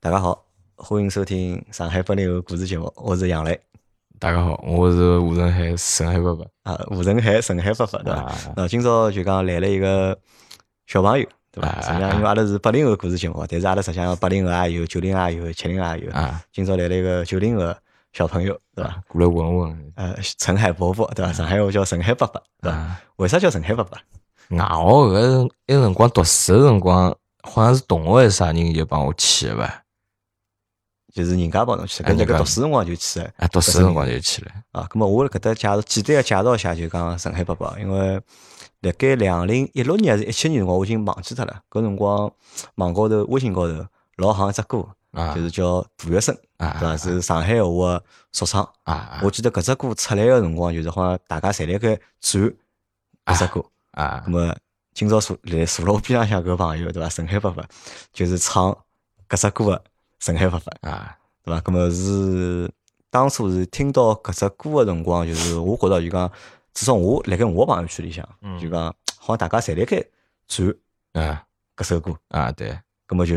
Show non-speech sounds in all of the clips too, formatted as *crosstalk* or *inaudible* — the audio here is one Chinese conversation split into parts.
大家好，欢迎收听上海八零后故事节目，我是杨磊。大家好，我是吴仁海，沈海伯伯。啊，吴仁海，沈海伯伯，对伐？那今朝就讲来了一个小朋友，对伐？实际上因为阿拉是八零后故事节目，但是阿拉实际上八零后也有，九零后也有，七零后也有。啊，今朝来了一个九零后小朋友，对伐？过来问问。呃，陈海伯伯，对伐？上海话叫陈海伯伯，对伐？为啥叫陈海伯伯？啊，我搿那辰光读书个辰光，好像是同学还是啥人就帮我起个伐？就是人家帮侬去，搿那个读书辰光就去了，啊，读书辰光就去了。啊，咁么我辣搿搭介绍，简单个介绍一下，就讲上海爸爸，因为辣盖两零一六年还是一七年辰光，我已经忘记脱了。搿辰光网高头、微信高头老行一只歌，就是叫杜月笙，对伐？是上海话说唱。啊，我记得搿只歌出来个辰光，就是好像大家侪辣盖转搿只歌。啊，咁么今朝坐来坐辣我边浪向搿朋友，对伐？上海爸爸就是唱搿只歌个。沈海发发啊，对伐？咁么是当初是听到搿只歌个辰光，就是我觉着就讲，至少我辣盖我朋友圈里向，就讲好像大家侪辣盖转啊。搿首歌。啊，对。咁么就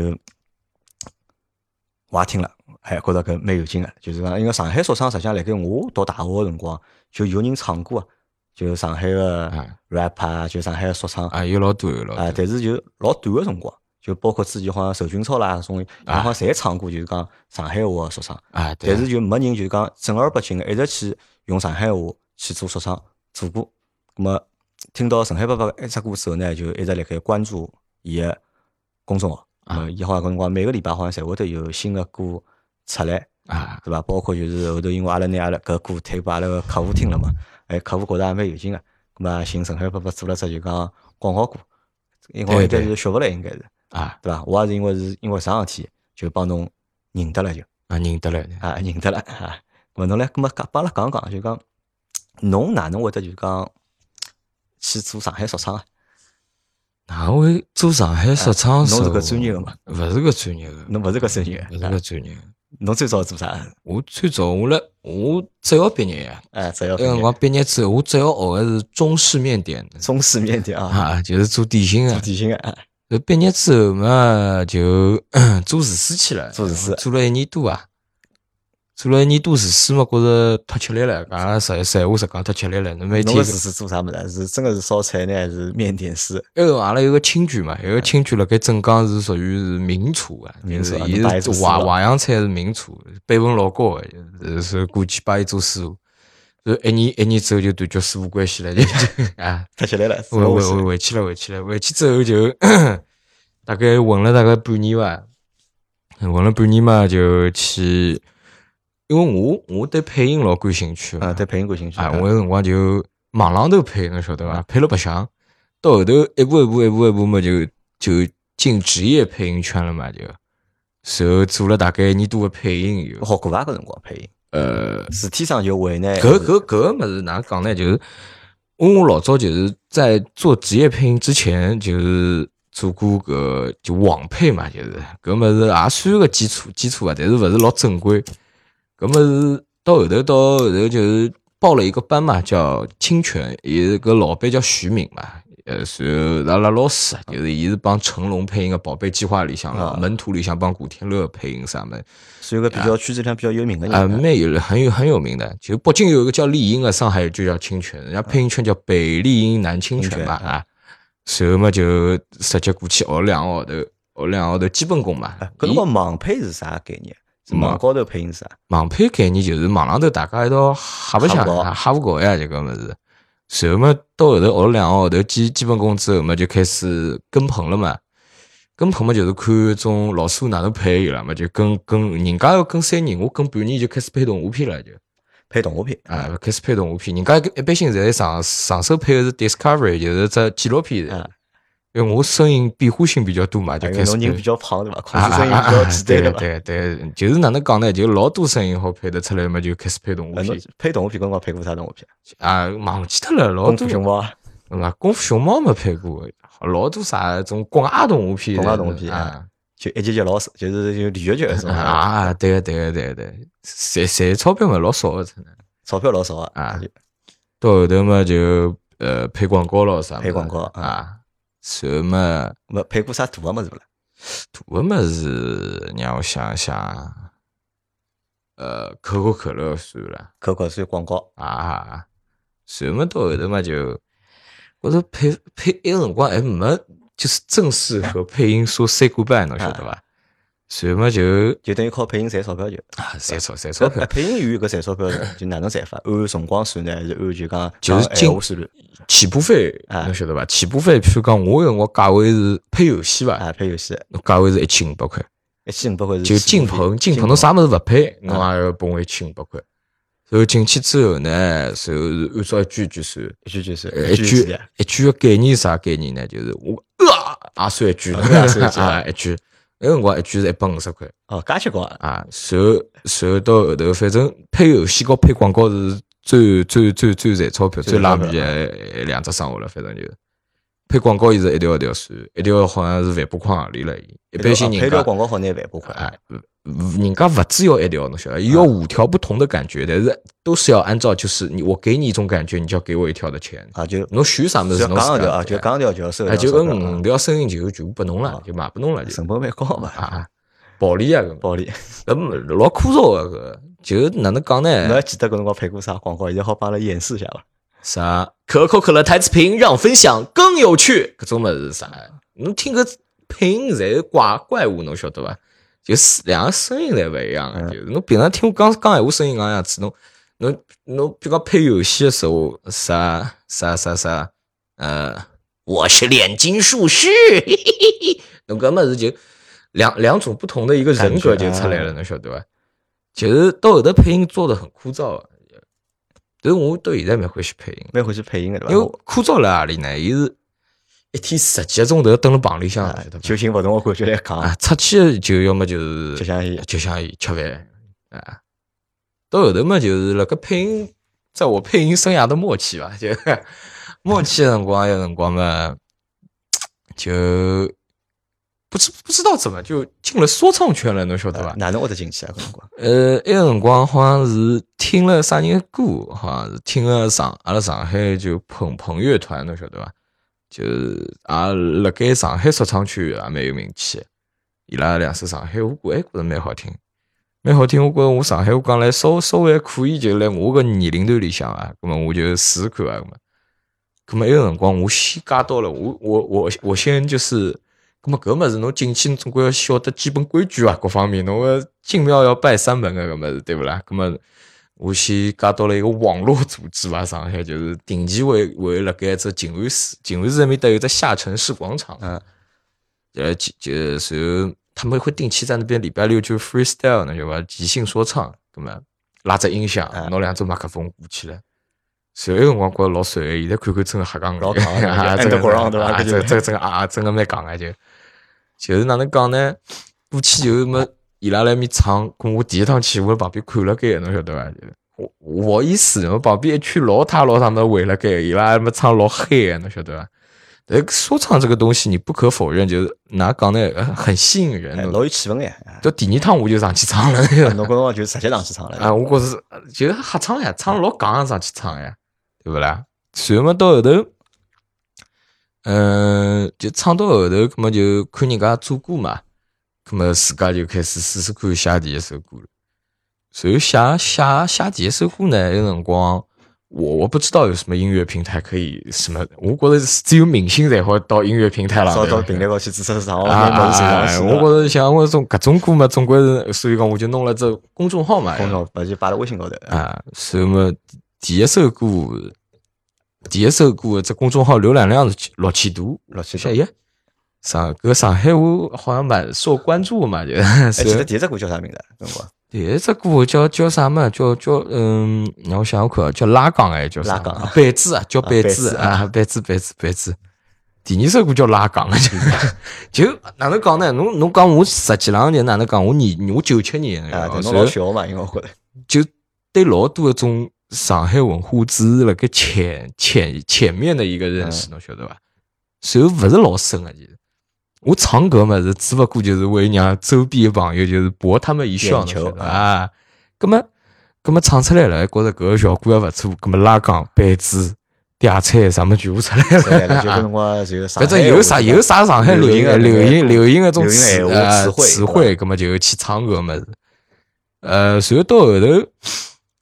我也听了，还觉着搿蛮有劲个，就是讲，因为上海说唱实际上辣盖我读大学个辰光就有人唱过，就上海个 rap 啊，就上海个说唱。啊，有老多有老多，但是就老短个辰光。就包括之前好像受俊操啦，种好像侪唱过，就是讲上海话说唱。啊，但是就没人就是讲正儿八经个一直去用上海话去做说唱做过。咁么听到陈海爸爸一只歌之后呢，就一直辣盖关注伊个公众号。啊，伊好像搿辰光每个礼拜好像侪会得有新个歌出来。啊，对伐？包括就是后头因为阿拉拿阿拉搿歌推拨阿拉个客户听了嘛，哎，客户觉着也蛮有劲个。咁么寻陈海爸爸做了只就讲广告歌，因为应该是学勿来，应该是。啊，对伐？我也是因为是因为啥事体就帮侬认得了，就啊认得了啊认得了啊。问侬来，搿么讲帮阿拉讲讲，就讲侬哪能会得就讲去做上海说唱啊？哪会做上海说唱？侬是个专业个嘛？勿是个专业个，侬勿是个专业，勿是个专业。侬最早做啥？我最早我来我只要毕业呀，哎，只要那辰光毕业之后，我只要学的是中式面点，中式面点啊，啊，就是做点心啊，做点心的。毕业之后嘛，就 *coughs* 做厨师去了，做厨师做了一年多啊，做了一年多厨师嘛，觉着太吃力了，讲实实话实讲太吃力了。侬每天厨师做啥么子？是真个是烧菜呢，还是面点师？那个阿拉有个亲眷嘛，有个亲眷辣盖镇江是属于是名厨啊，名厨，伊是做淮淮扬菜是名厨，辈分老高个，是过去帮伊做师傅。就一年一年之后就断绝师傅关系了，就啊，*laughs* 脱起来了，回回回回去了，回去了，回去之后就大概混了大概半年吧，混了半年嘛就去，因为我我对配音老感兴趣啊，对配音感兴趣啊，我有辰光就网浪头配，侬晓得伐？配了白相，到后头一步一步一步一步嘛就就进职业配音圈了嘛就，然后做了大概一年多的配音，有好过伐？搿辰光配音。呃，事体上就会呢。搿搿搿个物事哪讲呢？就是，我老早就是在做职业配音之前，就是做过搿就网配嘛，就是搿物事也算个基础基础啊，但是勿是老正规。搿物事到后头到后头就是报了一个班嘛，叫侵权，也个老板叫徐敏嘛。呃，是阿拉老师，就是伊是帮成龙配音个《宝贝计划》里向了，门徒里向帮古天乐配音啥么，是一个比较圈子里比较有名的人啊，蛮有很有很有名的。就北京有一个叫丽英的，上海就叫清泉，人家配音圈叫北丽英南清泉嘛啊。随后嘛就直接过去学两个号头，学两个号头基本功嘛。搿辰光盲配是啥概念？网高头配音是啥？网配概念就是网浪头大家一道瞎不相哈不搞呀，这个么子。随后嘛，到后头学了两个号头基基本功之后嘛，就开始跟棚了嘛。跟棚嘛，就是看种老师傅哪能配有了嘛，就跟跟人家要跟三年，我跟半年就开始配动画片了，就配动画片啊，开始配动画片。人家一般性在上上手配的是 Discovery，就是只纪录片的。因为我声音变化性比较多嘛，就开始。人比较胖对吧？控制声音比较简单对对对，就是哪能讲呢？就老多声音好配得出来嘛，就开始配动画片。配动画片，刚刚配过啥动画片？啊，忘记脱了，老多。功夫熊猫。啊，功夫熊猫没配过，老多啥种国外动画片。国外动画片啊，就一集集老少，就是就连续剧那种。啊，对个对个对对，赚赚钞票嘛老少的，真的。钞票老少啊。啊。到后头嘛就呃配广告了啥？配广告啊。什么？没配过啥大个么子不啦？大个么子让我想想，呃，可口可乐算了，可口算广告啊，算么到后头嘛就，我说配配一个辰光还没，就是正式和配音说 say goodbye，侬晓得伐？随么就就等于靠配音赚钞票就啊，赚钞赚钞票。配音员搿赚钞票 *laughs* 就哪能赚法？按辰光算呢，还是按就讲就是进？起步费侬晓得伐？起步费，譬如讲我辰光价位是配游戏伐？啊，配游戏，价位是一千五百块，一千五百块是就进棚，进棚侬啥物事勿配，侬也要拨我一千五百块。然后进去之后呢，然后是按照一句句算，一句句算，一句一句个概念啥概念呢？就是我 *laughs* 啊，也算一句，*laughs* 啊，一句。那辰光一句是一百五十块，哦，加起光啊！随后随后到后头，反正配游戏和配广告是最最最最赚钞票、最拉皮的两只生活了。反正就配广告，伊是一条一条算，一条好像是万把块行钿了。一般性人配条广告好拿万把块哎。人家勿只要一条，侬晓得，要五条不同的感觉，但是都是要按照就是你我给你一种感觉，你就要给我一条的钱啊。就侬选啥么子，侬讲条啊，就讲条就要收。哎，就五条声音就全部拨侬了，就卖拨侬了，就成本蛮高嘛啊。暴利啊，暴利，呃，老枯燥啊，个就哪能讲呢？侬还记得搿辰光配过啥广告？现在好帮阿拉演示一下伐？啥？可口可乐台词屏让分享更有趣，搿种么子啥？侬听个配音侪是怪怪物，侬晓得伐？就是两个声音侪勿一样，就是侬平常听我讲讲闲话声音搿样子，侬侬侬比如讲配游戏的时候，啥啥啥啥，呃，我是炼金术士，*laughs* 侬搿么子就两两种不同的一个人格就出来了，侬晓得伐？就是到后头配音做的很枯燥，但是我到现在蛮欢喜配音，蛮欢喜配音的，因为枯燥辣何里呢？伊是。一天十几个钟头蹲辣棚里向，就寻勿同个感觉来讲啊，出去就要么就是就像伊，就像伊吃饭啊。到后头嘛，就是辣个配音，在我配音生涯的末期吧，就 *laughs* 末期辰光有辰光嘛，就不知不知道怎么就进了说唱圈了，侬晓得伐？哪能会得进去啊？搿辰光？呃，埃个辰光好像是听了啥人歌，好像是听了上阿拉上海就捧捧乐团，侬晓得伐？就是也辣盖上海说唱圈也蛮有名气，伊拉两首上海话歌还觉着蛮好听，蛮好听。我觉着我上海话讲来稍稍微还可以，就辣我个年龄段里向啊，咁么我就试试看啊，咁么，咁么埃个辰光我先加到了，我我我我先就是，咁么搿物事侬进去总归要晓得基本规矩啊，各方面侬个进庙要拜三门个搿物事对勿啦？咁么。我先加到了一个网络组织吧，上海就是定期会会辣盖只静安寺，静安寺那边搭有只下沉式广场，嗯，呃，就就是他们会定期在那边礼拜六就 freestyle，那就伐，即兴说唱，咁么拉只音响，拿两只麦克风鼓起来，所以辰光觉着老帅，现在看看真的瞎讲，*laughs* 老讲啊，真的对吧？这这这个啊，真个蛮讲啊，就就是哪能讲呢？过去就么。伊拉来面唱，跟我第一趟去，我旁边看了该，侬晓得伐？我我意思，我旁边一群老太老太们围了该，伊拉么唱老嗨，侬晓得伐？呃说唱这个东西，你不可否认，就是哪讲呢，很吸引人，老有气氛哎。就第二趟我就上去唱了，*laughs* 侬刚刚就直接上去唱了。啊，我觉是就瞎唱呀，唱老刚上去唱呀，对不啦？随后么到后头，嗯，就唱到后头，葛么就看人家做歌嘛。那么自家就开始试试看写第一首歌了。所以写写写第一首歌呢，有辰光我我不知道有什么音乐平台可以什么，我觉得只有明星才好到音乐平台了。到平台高去支持上啊！我觉得像我种各种歌嘛，总归是，所以讲我就弄了这公众号嘛，公众号就发到微信高头啊。所以么第一首歌，第一首歌这公众号浏览量是六千多，六千多。上个上海话好像蛮受关注嘛，就。记得第一只歌叫啥名字？第一只歌叫叫啥嘛？叫叫嗯，让我想想看，叫拉杠哎，叫拉杠。板子啊，叫板子啊，板子板子板子。第二首歌叫拉杠啊，*laughs* 就就哪能讲呢？侬侬讲我十几两年哪能讲？我年我九七年啊，侬老小嘛，因为我觉得就对老多一种上海文化只是那个浅浅浅面的一个认识，侬晓得吧？所以不是老深啊，其实。我唱歌嘛是只勿过就是为让周边的朋友就是博他们一笑啊，葛么葛么唱出来了，觉着搿个效果还勿错，葛么拉杠板子嗲菜啥么全部出来了，*laughs* 就搿辰光就反正有啥有啥上海流行流行流行个种词呃词汇，葛么就去唱歌么子。呃，随后到后头，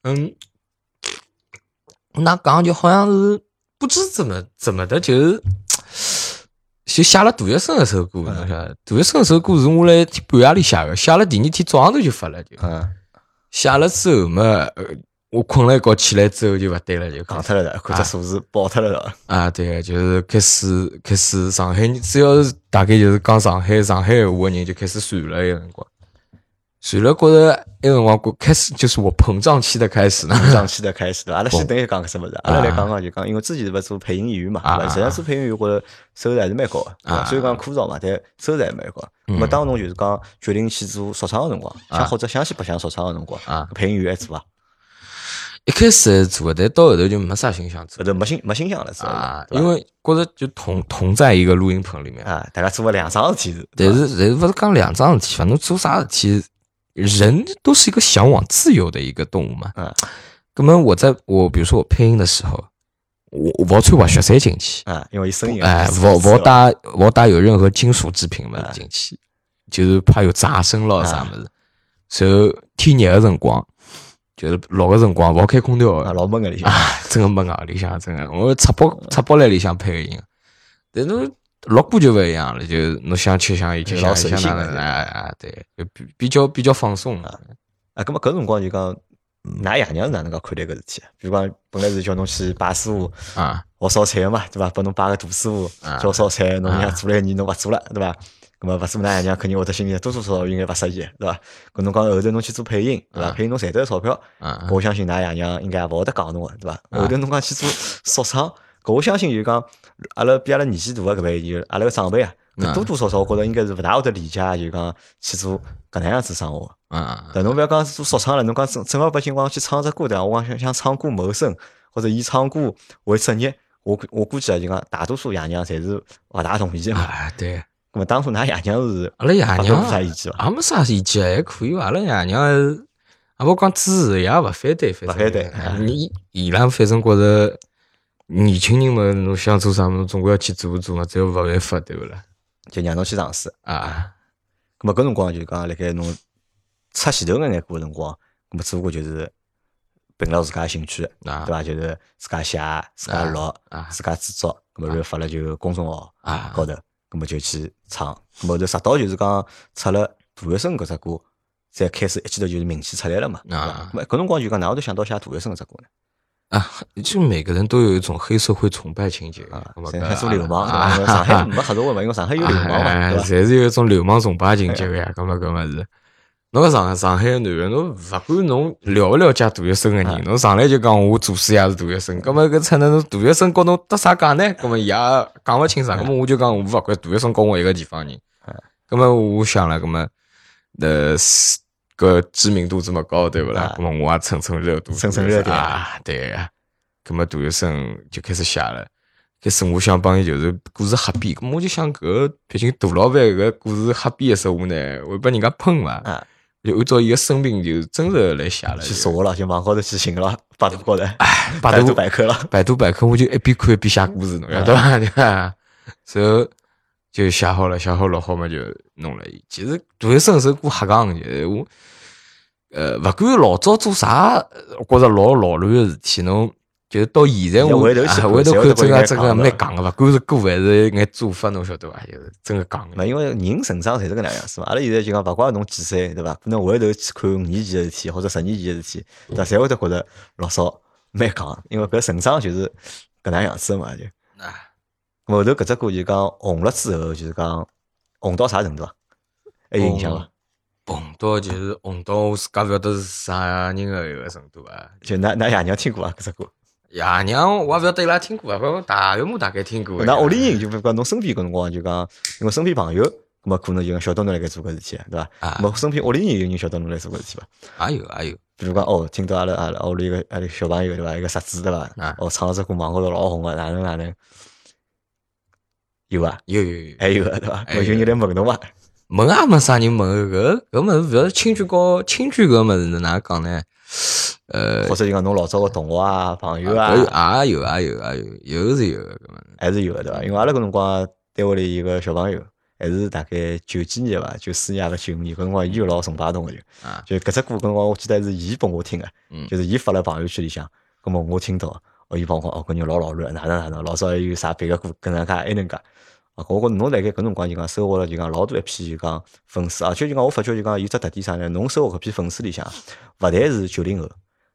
嗯，那讲就好像是不知怎么怎么的，*tsk* 就就写了杜月笙一首歌，侬晓得？杜月笙首歌是我来半夜里写的，写了第二天早上头就发了，就写了之后嘛。我困了一觉，起来之后就勿对了，就讲脱了的，看只数字爆脱了的。啊，对，就是开始开始上海，只要是大概就是讲上海上海话的人就开始传了，一个辰光，传了觉得一个辰光过开始就是我膨胀期的开始，膨胀期的开始。阿拉先等于讲个什么的？阿拉来讲讲就讲，因为之前是勿做配音演员嘛，实际上做配音演员觉着收入还是蛮高的，所以讲枯燥嘛，但收入还蛮高。那么当侬就是讲决定去做说唱个辰光，想或者想去白相说唱个辰光，配音员还做啊？一开始做，但到后头就没啥心想做，后头没心没心想了，是吧？因为觉着就同同在一个录音棚里面。啊，大家做了两桩事体，但是但是不是讲两桩事体，反正做啥事体，人都是一个向往自由的一个动物嘛。嗯，那么我在我比如说我配音的时候，我我要穿滑雪衫进去啊，因为声音哎，我我带我带有任何金属制品嘛进去，就是怕有杂声咯啥么子。所以天热的辰光。就是热个辰光勿好开空调啊，老闷个里向，真个闷啊里向真个，我插播插播来里向配个音，但侬录歌就勿一样了，就侬想吃想伊吃想想哪能哎哎对，就比比较比较放松啊。啊，搿么搿辰光就讲，㑚爷娘是哪能介看待搿事体？比如讲，本来是叫侬去拜师傅啊，学烧菜个嘛，对伐？拨侬拜个大师傅教烧菜，侬娘做了一年侬勿做了，对伐？咁么勿做，㑚爷娘肯定会得心里多多少少应该勿适意，对伐？搿侬讲后头侬去做配音，对伐？配音侬赚得钞票，我相信㑚爷娘应该也勿会得讲侬个，对伐？后头侬讲去做说唱，搿我相信就讲阿拉比阿拉年纪大个搿辈，就阿拉个长辈啊，多多少少我觉着应该是勿大会得理解，就讲去做搿能样子生活。嗯，但侬勿要讲做说唱了，侬讲正正儿八经光去唱只歌，对伐？我讲想想唱歌谋生，或者以唱歌为职业，我我估计啊，就讲大多数爷娘侪是勿大同意个嘛。啊，对。咁么当初㑚爷娘是，阿拉爷娘啥意见伐？也没啥意见，还可以伐？阿拉爷娘也勿讲支持，也勿反对，反对。你伊拉反正觉着年轻人嘛，侬想做啥侬总归要去做做嘛，只要勿违法，对勿啦？就让侬去尝试啊。咁么搿辰光就讲辣盖侬出前头眼眼过辰光，咁么只不过就是凭了自家兴趣，对伐？就是自家写、自家录、自家制作，咁么然后发了就公众号高头。咁么就去唱，后头直到就是讲出了大学生搿只歌，再开始一记头就是名气出来了嘛。啊，搿辰光就讲哪会得想到写大学生搿只歌呢？啊，就每个人都有一种黑社会崇拜情节啊，还做流氓啊，上海没黑社会嘛，*laughs* 因为上海有流氓嘛，侪是有一种流氓崇拜情节个呀，搿么搿么是。侬个上上海男人，侬勿管侬了勿了解大学生个人，侬上来就讲我祖师爷是大学生，搿么搿出那侬大学生告侬搭啥讲呢？搿么伊也讲勿清爽，搿么我就讲我勿管大学生告我一个地方人，搿么我想了，搿么呃搿知名度这么高，对不啦？葛末我也蹭蹭热度，蹭蹭热点啊，对。葛末杜月笙就开始写了，开始我想帮伊就是故事瞎编，我就想搿毕竟大老板搿故事瞎编的时候呢，会被人家喷嘛。就按照伊个生平就真实来写了，去查了，就网高头去寻了，百度高头，哎，*laughs* 百度百科了，百度百科我就一边看一边写故事，侬晓得伐？对伐？然后 *laughs* 就写好了，写好了好嘛，就弄了。其实杜月笙首歌瞎讲，就是我，呃，勿管老早做啥，我觉着老老乱个事体，侬。就是到现在，我回头看，真个真个蛮戆个勿？管是歌还是眼做法，侬晓得伐？就是真个戆。个。因为人成长侪是搿能样子嘛。阿拉现在就讲，勿怪侬几岁，对伐？可能回头去看五年前个事体，或者十年前个事体，对伐？侪会得觉着老少蛮戆，因为搿成长就是搿能样子嘛，就。后头搿只歌就讲红了之后，就是讲红到啥程度啊？还有印象伐？红到就是红到我自家勿晓得是啥人个一个程度啊？就㑚㑚爷娘听过啊？搿只歌？爷娘，我也勿晓得伊拉听过啊，不过大约我大概听过。那屋里人就勿讲侬身边搿辰光就讲，因为身边朋友，咁么可能就讲晓得侬辣盖做搿事体，对伐？啊。么身边屋里人有人晓得侬辣做搿事体伐？也有也有。比如讲哦，听到阿拉阿拉屋里个阿拉小朋友对伐？一个侄子对伐？啊。哦，唱了只歌网高头老红个，哪能哪能？有啊，有有有，还有个对伐？有人来问侬伐？问也没啥人问，搿搿物事勿要亲眷告亲眷搿物事哪能讲呢？呃，或者就讲侬老早个同学啊、朋友啊，也有也有也有有是有个，还是有个对伐？因为阿拉搿辰光单位里有个小朋友，还是大概九几年伐，九四年还是九五年，搿辰光伊就老崇拜侬个就，就搿只歌搿辰光我记得是伊拨我听个，就是伊发了朋友圈里向，搿么我听到，哦，伊帮我哦，搿人老老卵，哪能哪能，老早还有啥别个歌，搿能介还能介。啊，我觉侬辣盖搿辰光就讲收获了就讲老多一批就讲粉丝，而且就讲我发觉就讲有只特点啥呢？侬收获搿批粉丝里向，勿但是九零后，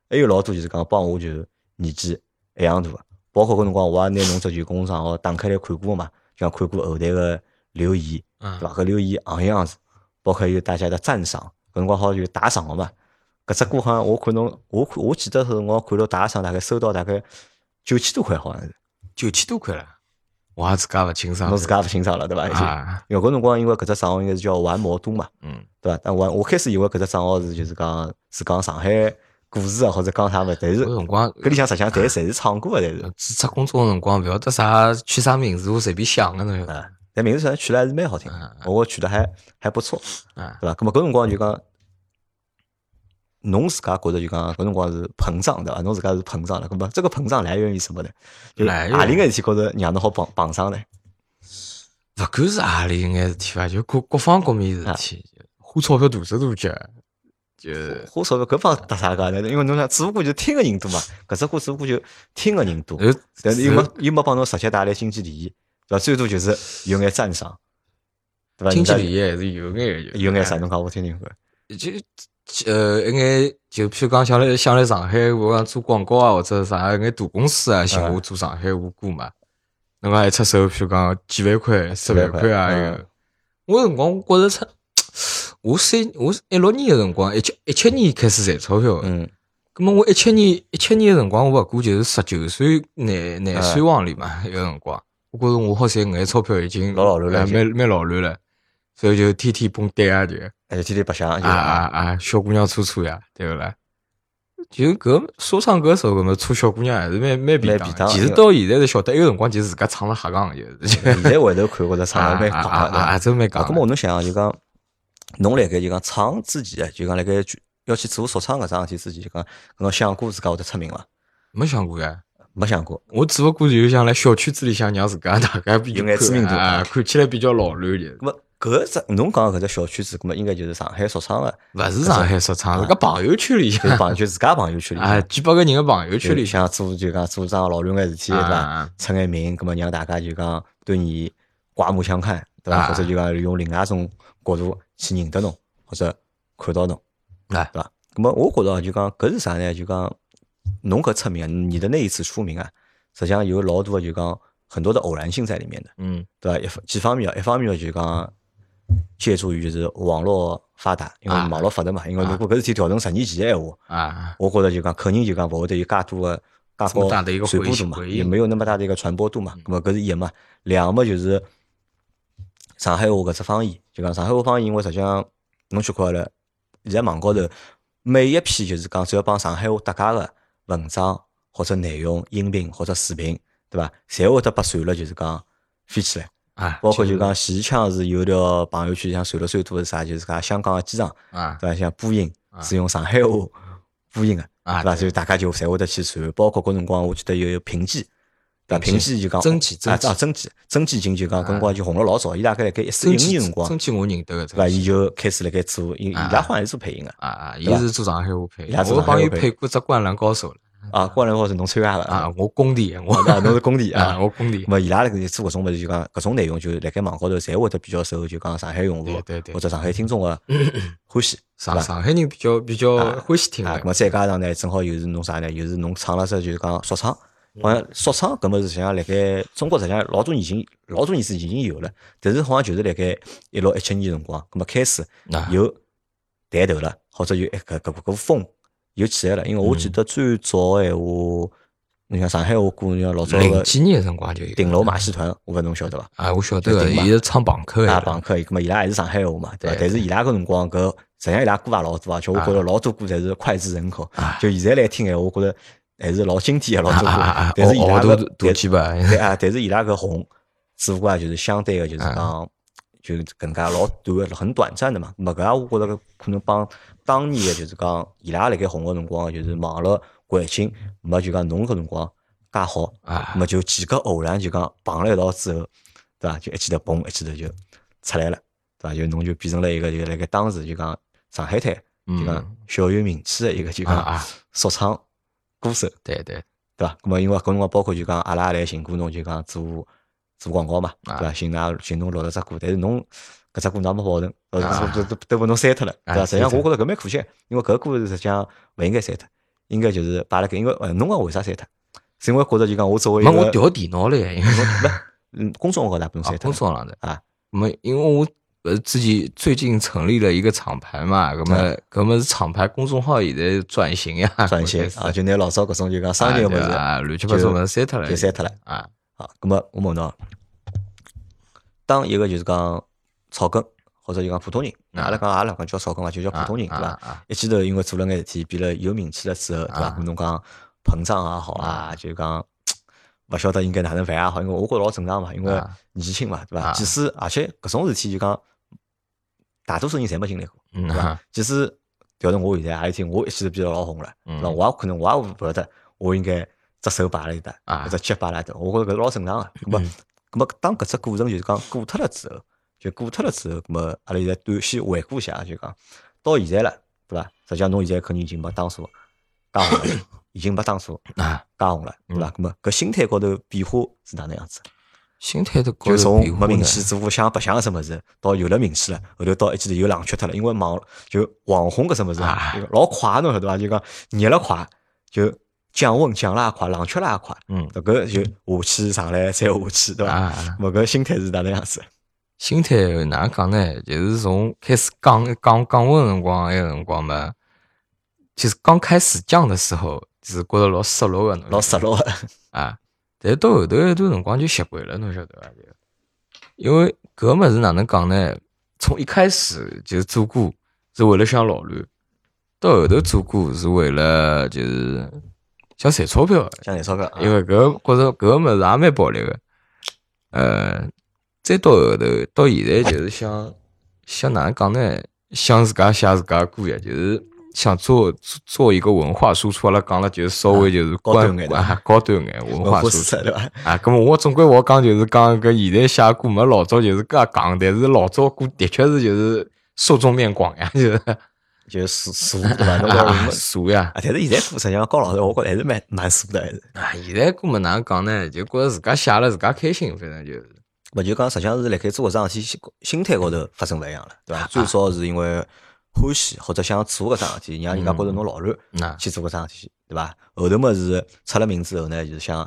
还有老多就是讲帮我就是年纪一样大，包括搿辰光我也拿侬只就公众账号打开来看过嘛，就讲看过后台个留言，对伐？搿留言行样子，包括有大家的赞赏，搿辰光好就打赏个嘛。搿只歌好像我看侬，我看我记得是我看到打赏大概收到大概九千多块，好像是九千多块了。我也自家勿清爽，侬自家勿清爽了，对伐？因为搿辰光，因为搿只账号应该是叫玩魔都嘛，嗯，对伐？但我我开始以为搿只账号是就是讲是讲上海故事啊，或者讲啥物，但是搿辰光搿里向实际上侪侪是唱歌个，侪是。注册公众辰光勿晓得啥取啥名字，我随便想个呢。但名字实际上取了还是蛮好听，我取的还还不错，对伐？搿么搿辰光就讲。侬自家觉得就讲搿辰光是膨胀对伐？侬自家是膨胀了，搿么这个膨胀来源于什么呢？就何里个事体觉着让侬好膨膨胀呢？勿管是何里眼事体伐，就各各方各面事体，花钞票大手大脚，就花钞票搿方搭啥个？因为侬想，只不过就听个人多嘛，搿只歌只不过就听个人多，但是又没又没帮侬直接带来经济利益，对伐？最多就是有眼赞赏，对伐？经济利益还是有眼有眼啥？侬讲我听听看。就。呃，一眼就譬如讲，想来想来上海，我讲做广告啊，或者啥一眼大公司啊，寻我做上海我歌嘛，那么还出手，譬如讲几万块、十万块啊，个。我辰光我觉着出，*coughs* 我三我一六年个辰光，一七一七年开始赚钞票，嗯，咁么我一七年一七年个辰光，我勿过就是十九岁廿廿岁往里嘛，一个辰光，我觉着我好赚眼钞票已经老老卵了，蛮蛮老卵了。所以就天天蹦迪啊，就还是天天白相啊啊啊！小姑娘处处呀，对不啦？就搿说唱歌手搿么处小姑娘还是蛮蛮便当。其实到现在才晓得，埃个辰光其实自家唱了瞎讲，就是。现在回头看，觉着唱了 *laughs* 蛮讲啊啊！真蛮讲。搿么我能想就讲，侬辣盖就讲唱之前，就讲辣盖要去做说唱搿桩事体之前，就讲侬想过自家会得出名伐？没想过呀，没想过。我只不过就想来小圈子里向让自家大概有眼知名度啊，看起来比较老卵的。搿只侬讲搿只小圈子，搿么应该就是上海说唱个，勿是上海说唱，是搿朋友圈里向，朋友圈自家朋友圈里啊，几百个人个朋友圈里向做就讲做桩老卵个事体，对伐？出眼名，搿么让大家就讲对你刮目相看，对伐？或者就讲用另外一种角度去认得侬，或者看到侬，啊，对伐？搿么我觉着就讲搿是啥呢？就讲侬搿出名，你的那一次出名啊，实际上有老多个就讲很多的偶然性在里面的，嗯，对伐？一几方面啊，一方面就讲。借助于就是网络发达，因为网络发达嘛。因为如果搿事体调整十年前的闲话，啊，我觉着就讲肯定就讲勿会得有介多个介高一个传播度嘛，也没有那么大的一个传播度嘛。咁么搿是一嘛，两么就是上海话搿只方言，就讲上海话方言，因为实际上侬去看了，现在网高头每一篇就是讲只要帮上海话搭界个文章或者内容、音频或者视频，对伐？侪会得被传了，就是讲飞起来。啊，包括就讲前腔是有条朋友圈，像传了最多是啥？就是讲香港个机场，啊，对伐？像播音是用上海话播音个，啊，对伐？所以大家就侪会得去传。包括搿辰光，我记得有平记，对伐？平记就讲真记，啊，真记，真记经就讲搿辰光就红了老早。伊大概辣盖一四一五年辰光，真记我认得个，对伐？伊就开始辣盖做，伊伊拉好像是做配音个，啊啊，伊是做上海话配，音我帮伊配过只灌篮高手了。啊，灌篮高手侬参加了啊？我工地，我啊，侬是工地啊，我工地。么伊拉那个做搿种物事，就讲搿种内容，就辣盖网高头，侪会得比较受，就讲上海用户或者上海听众个 *coughs* 欢喜，上上海人比较比较欢喜听啊。么再加上呢，正好又是侬啥呢？又是侬唱了只就是讲说唱，好像说唱搿么是实际上辣盖中国实际上老多年前老多年子已经有了，但是好像就是辣盖一六一七年辰光，搿么开始有抬头了，或者有一个搿搿风。又起来了，因为我记得最早闲话，你看上海话歌，你像老早零几年辰光就有顶楼马戏团，我勿侬晓得伐？啊，我晓得，伊是唱朋克啊，朋克，咁么伊拉还是上海话嘛，对伐？但是伊拉个辰光，搿实际上伊拉歌也老多啊，就我觉着老多歌侪是脍炙人口。就现在来听闲话，我觉着还是老经典个老多歌。但是伊拉个，对啊，但是伊拉个红，只不过就是相对个就是讲。就更加老短很短暂的嘛。么搿我觉着可能帮当年的就是讲伊拉辣盖红个辰光，就是网络环境没就讲侬搿辰光介好啊，么就几个偶然就讲碰了一道之后，对伐？就一记头嘣，一记头就出来了，对伐？就侬就变成了一个就辣盖当时就讲上海滩就讲小有名气的一个就讲说唱歌手，对对。对伐？咁么因为搿辰光包括就讲阿拉也来寻过侬，就讲做做广告嘛，对伐？寻㑚寻侬录了只歌，但是侬搿只歌㑚没保证，都都都都拨侬删脱了，对伐？实际上我觉着搿蛮可惜，因为搿歌实际上勿应该删脱，应该就是摆辣盖，因为呃侬讲为啥删脱？是因为觉着就讲我作为，没我调电脑了，因为勿嗯，*laughs* 公众号哪不用删脱？公众号的啊，没因为我。呃，自己最近成立了一个厂牌嘛，咁么咁么是厂牌公众号也在转型呀，转型啊，就拿老早搿种就讲商业物事啊，乱七八糟物事删脱了，就删脱了啊。好，咁么我问侬，当一个就是讲草根或者就讲普通人，阿拉讲阿拉讲叫草根嘛，就叫普通人对伐？一记头因为做了眼事体，变了有名气了之后，对伐？侬讲膨胀也好啊，就讲勿晓得应该哪能办也好，因为我觉老正常嘛，因为年轻嘛，对伐？即使而且搿种事体就讲。大多数人侪没经历过，对伐？即使调到我现在，有一天我一记头变得老红了，那我也可能我也勿晓得，我应该只手摆了一搭，或者脚摆了一搭，我觉着搿是老正常个。咁么，咁么当搿只过程就是讲过脱了之后，就过脱了之后，咁么阿拉现在短线回顾一下，就讲到现在了，对伐？实际上侬现在肯定已经没当初介红了，*coughs* 已经没当初啊介红了，对伐？咁么搿心态高头变化是哪能样子？心态都就从没名气做想白相个什么事，到有了名气了，后头到一记头又冷却脱了，因为网就网红个什么事老快侬晓得伐？就讲热了快，就降温降了也快，冷却了也快。嗯，搿个就下去上来再下去，对伐？搿个心态是哪能样子？心态哪能讲呢？就是从开始降降降温辰光，埃个辰光嘛，就是刚开始降的时候，是觉着老失落个，老失落啊。但是到后头一段辰光就习惯了，侬晓得伐？就因为搿物事哪能讲呢？从一开始就是做歌是为了想老卵，到后头做歌是为了就是想赚钞票，想赚钞票。因为搿觉着搿物事也蛮暴利个。呃，再到后头到现在就是想想哪能讲呢？想自家写自家歌呀，就是。想做做一个文化输出，阿拉讲了就是稍微就是高端眼啊，高端眼文化输出对伐？啊，搿么我总归我讲就是讲搿现在写歌没老早就是搿讲，但是老早歌的确是就是受众面广呀，就是就是俗 *laughs* 对伐？俗呀，啊，但是现在歌实际上高老师，我觉着还是蛮蛮俗的，还是啊，现在歌么哪能讲呢？就觉着自家写了自家开心，反正就是，勿就讲实际上是辣盖做搿桩事体心态高头发生勿一样了，对伐？最少是因为。欢喜或者想做搿桩事体，让人家觉着侬老卵去做搿桩事体，对伐？后头么是出了名之后呢，就是想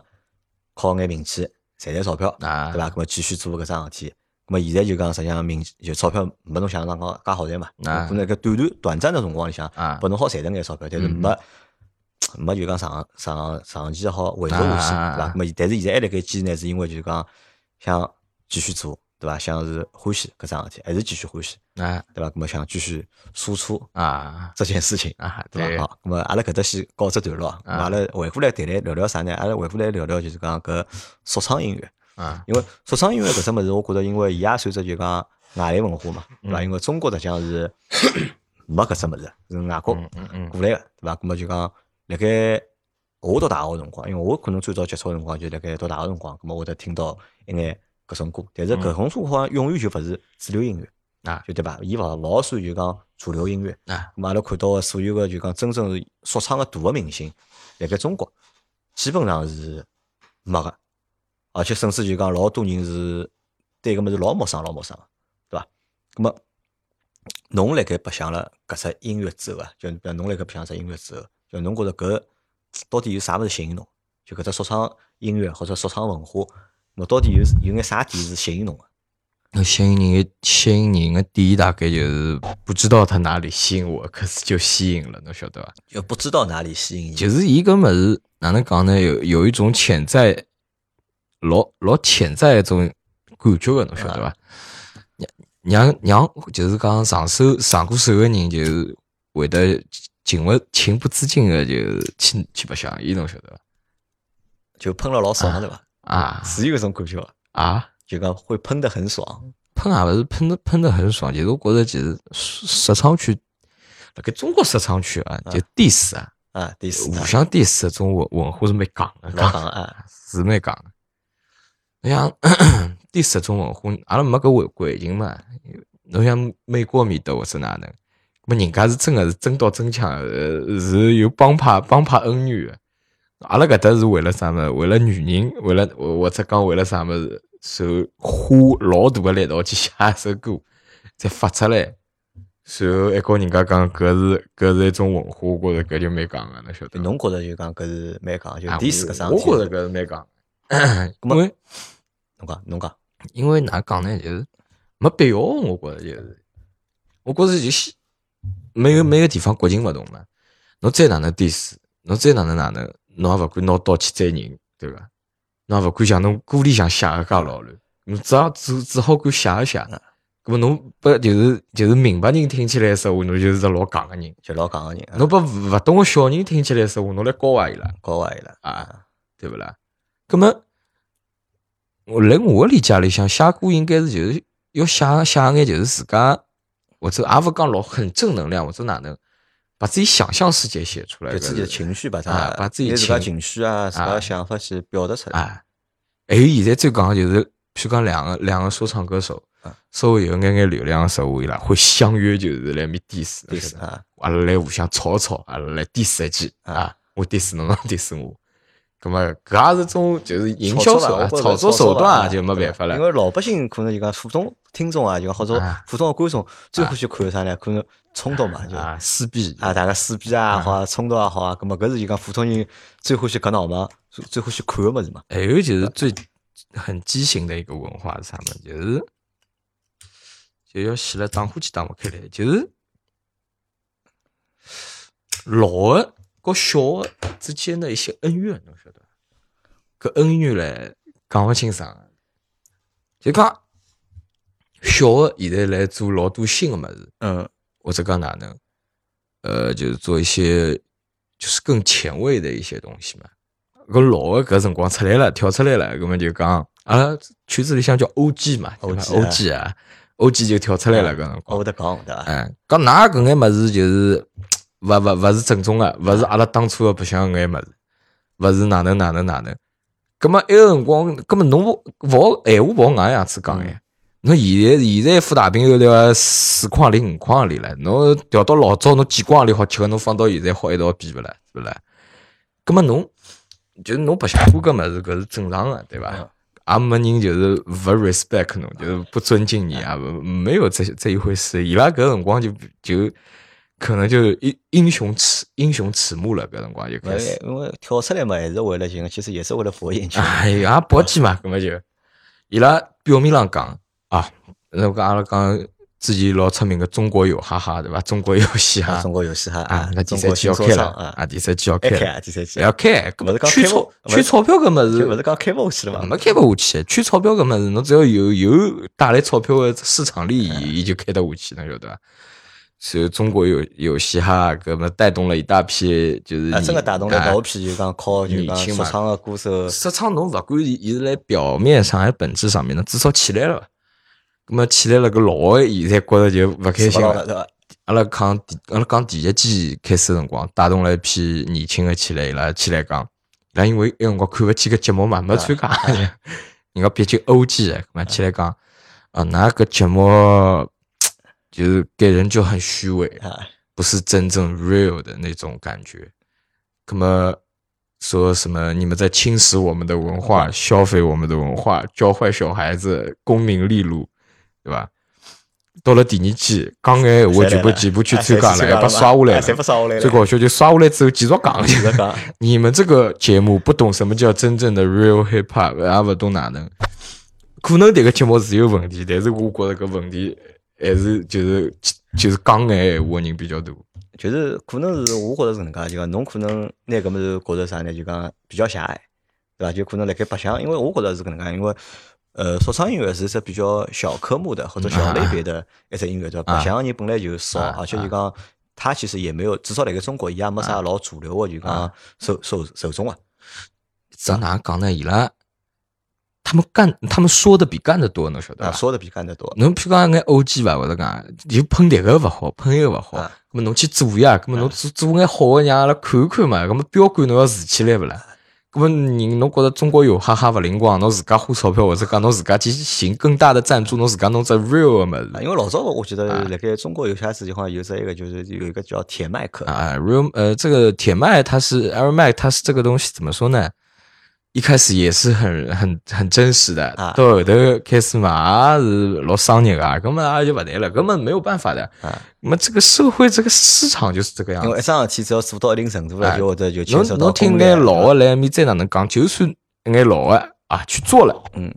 靠眼名气赚赚钞票，对伐？搿么继续做搿桩事体。搿么现在就讲实际上明就钞票没侬想象中介好赚嘛。可能搿短短短暂的辰光里向，拨侬好赚着眼钞票，但是没没就讲长长长期好维持下去，对伐？搿么但是现在还辣盖坚持呢，是因为就是讲想继续做。对伐？想是欢喜搿桩事体，还是继续欢喜啊？对伐？咁么想继续输出啊这件事情啊？对伐？好，咁么阿拉搿搭先告只段落，阿拉回过来谈谈聊聊啥呢？阿拉回过来聊聊就是讲搿说唱音乐啊，因为说唱音乐搿只物事，我觉着因为伊也算只就讲外来文化嘛，对伐？因为中国实际上是 *coughs* 没搿只物事，是外国过来个，对伐？咁么就讲辣盖我读大学辰光，因为我可能最早接触辰光就辣盖读大学辰光，咁么会得听到一眼。搿种歌，但是搿种歌好像永远就勿是主流音乐啊，就对伐？伊勿勿算就讲主流音乐啊。咁阿拉看到个所有个就讲真正说唱个大个明星，辣盖中国基本上是没个，而且甚至就讲老多人是对搿物事老陌生老陌生个，对伐？咁么侬辣盖白相了搿只音乐之后啊，就比如侬辣盖白相只音乐之后，就侬觉着搿到底有啥物事吸引侬？就搿只说唱音乐或者说唱文化？我到底有有眼啥点是吸引侬个？那吸引人的吸引人的点大概就是不知道他哪里吸引我，可是就吸引了，侬晓得伐？就不知道哪里吸引，就是伊个物事哪能讲呢？有有一种潜在老老潜在一种感觉个，侬晓得伐？让让让，就是讲上手上过手个人，就是会得情不情不自禁的就去去白相，伊侬晓得伐？就喷了老爽对伐？啊，是有搿种感觉啊，就讲会喷的很爽，喷也勿是喷的喷的很爽，其实我觉着其实说唱区，辣盖中国说唱区啊，就 diss 啊啊 diss，互相 diss 这种文文化是蛮讲的，老讲啊，是蛮讲。你像 *coughs* diss 这种文化，阿拉没搿环环境嘛？侬像美国面搭或者哪能？么人家是真个是真刀真枪，呃，是有帮派帮派恩怨个。阿拉搿搭是为了啥物？为了女人，为了或者讲为了啥物事？受花老大个力道去写一首歌，再发出来，随后还告人家讲搿是搿是一种文化，我觉着搿就蛮讲个，侬晓得？侬觉着就讲搿是蛮讲，就第四个啥？我觉着搿是蛮讲，*clears throat* 因为侬讲侬讲，因为哪讲呢？就是没必要，我觉着就是，我觉着就是每个每个地方国情勿同嘛，侬再哪能第四，侬再哪能哪能，侬也勿管拿刀去宰人，对伐？侬也勿敢像侬歌里向写个介老乱，侬只好只只好敢写一写。搿么侬不就是就是明白人听起来说话，侬就是只老戆个人，就老戆个人。侬把勿懂个小人听起来说话，侬来教坏伊拉，教坏伊拉啊，对勿啦？搿么我来我理解里向写歌应该是就是要写写眼就是自家，或者也勿讲老很正能量，或者哪能。把自己想象世界写出来，就自己的情绪把它，把自己自家情绪啊，自家想法去表达出来。还有现在最讲就是，譬如讲两个两个说唱歌手，稍微有眼眼流量的时候，伊拉会相约就是来面 diss，啊，阿拉来互相吵吵，阿拉来 diss 一记啊，我 diss 侬，侬 diss 我。咁么，搿也是种就是营销手段，炒作手段啊，就没办法了。因为老百姓可能就讲普通听众啊，就讲或者普通的观众最欢喜看啥呢？可能冲突嘛，就撕逼啊，大家撕逼啊，好啊冲突也好啊。咁么搿是就讲普通人最欢喜搿闹嘛，最欢喜看个物事嘛。还有就是最很畸形的一个文化是啥么？就是就要死了，打火机打勿开来，就是老的。和小的之间的一些恩怨，侬晓得？搿恩怨嘞，讲勿清爽。就讲小的现在来做老多新的物事，嗯，或者讲哪能？呃，就是做一些就是更前卫的一些东西嘛。搿老的搿辰光出来了，跳出来了，搿么就讲啊，圈子里向叫 O.G. 嘛，O.G. 啊，O.G. 就跳出来了搿辰光。我得讲对伐？哎，讲㑚搿眼物事就是。勿勿勿是正宗个，勿是阿拉当初个白相眼物事，勿是哪能哪能哪能。葛末埃个辰光，葛末侬勿勿闲话勿好硬样子讲哎。侬现在现在副大饼油条四块钿五块钿了，侬调到老早侬几块钿好吃个，侬放到现在好一道比勿啦，是勿啦？葛末侬就是侬白相过搿物事，搿是正常个，对伐？也没人就是勿 respect 侬，就是不尊敬你啊，没有这这一回事。伊拉搿辰光就就。可能就英英雄迟英雄迟暮了，搿辰光就开始，因为跳出来嘛，还是为了寻，其实也是为了博眼球。哎呀，搏击嘛，搿么就伊拉表面上讲啊，那个阿拉讲之前老出名个中国有哈哈，对伐？中国有嘻哈，中国有嘻哈啊，那第三季要开了啊，第三季要开，第三季要开，勿是讲缺钞缺钞票搿物事，勿是讲开勿下去了嘛？没开勿下去，缺钞票搿物事，侬只要有有带来钞票个市场利益，伊就开得下去，侬晓得伐？所以中国有有嘻哈，搿么带动了一大批，就是真个带动了一大批，就讲靠就讲说唱个歌手。说唱侬勿管伊是辣表面上还是本质上面，侬至少起来了。搿么起来了，个老个现在觉着就勿开心了。阿拉讲第阿拉讲第一季开始辰光，带动了一批年轻个起来，伊拉起来讲，伊拉因为那辰光看勿起个节目嘛，没参加。*laughs* 人家毕竟 O.G. 搿么起来讲，啊，那个节目。就是给人就很虚伪啊，不是真正 real 的那种感觉。那么说什么你们在侵蚀我们的文化，消费我们的文化，教坏小孩子，功名利禄，对吧？到了第二季，讲闲话全部全部去参加了，还被刷下来了。最搞笑就刷下来之后继续讲，继续讲 *laughs* 你们这个节目不懂什么叫真正的 real hip hop，也不懂哪能。可能这个节目是有问题，但是我觉得个问题。还是就是就是讲眼闲话人比较多，就是可能是我觉着是能介，就讲侬可能拿搿么事觉着啥呢？就讲比较狭隘，对伐？就可能辣盖白相，因为我觉着是搿能介，因为呃，说唱音乐是只比较小科目的或者小类别的一只音乐，对伐？白相人本来就少，而且就讲他其实也没有，至少辣盖中国，伊也没啥老主流的，就讲受受受众啊。这哪讲呢？伊拉。他们干，他们说的比干的多，侬晓得伐？说的比干的多。侬譬如讲眼 O G 吧，或者讲就喷迭个勿好，喷一个勿好，咾么侬去做呀，咾么侬做做眼好个，让阿拉看看嘛，咾么标杆侬要竖起来勿啦？咾么人侬觉着中国有哈哈勿灵光，侬自家花钞票，或者讲侬自家去寻更大的赞助，侬自家弄只 real 个物事。因为老早我记得辣盖中国有些子地方有这一个，就是有一个叫铁麦克啊，real 呃，这个铁麦它是 air 麦，它是这个东西怎么说呢？一开始也是很很很真实的，到后头开始嘛也是老商业啊，根本啊就不对了，根本没有办法的。那么这个社会这个市场就是这个样子。因为一桩事体只要做到一定程度了，就或者就牵涉到侬听眼老的来面再哪能讲，就算眼老的啊去做了，嗯，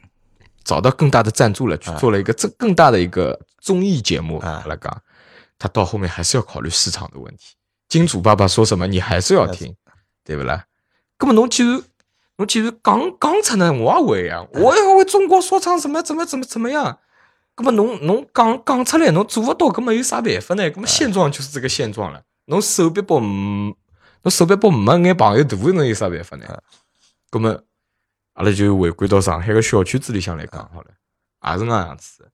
找到更大的赞助了，去做了一个这更大的一个综艺节目来讲，他到后面还是要考虑市场的问题。金主爸爸说什么，你还是要听，对不啦？根本侬其实。我其实讲讲出来，我也会呀，我也会中国说唱怎么怎么怎么怎么样。那么侬侬讲讲出来，侬做不到，那么有啥办法呢？那么现状就是这个现状了。侬手臂不，侬手臂不没眼朋友大，侬有啥办法呢？那么阿拉就回归到上海个小圈子里向来讲好了，也是那样子。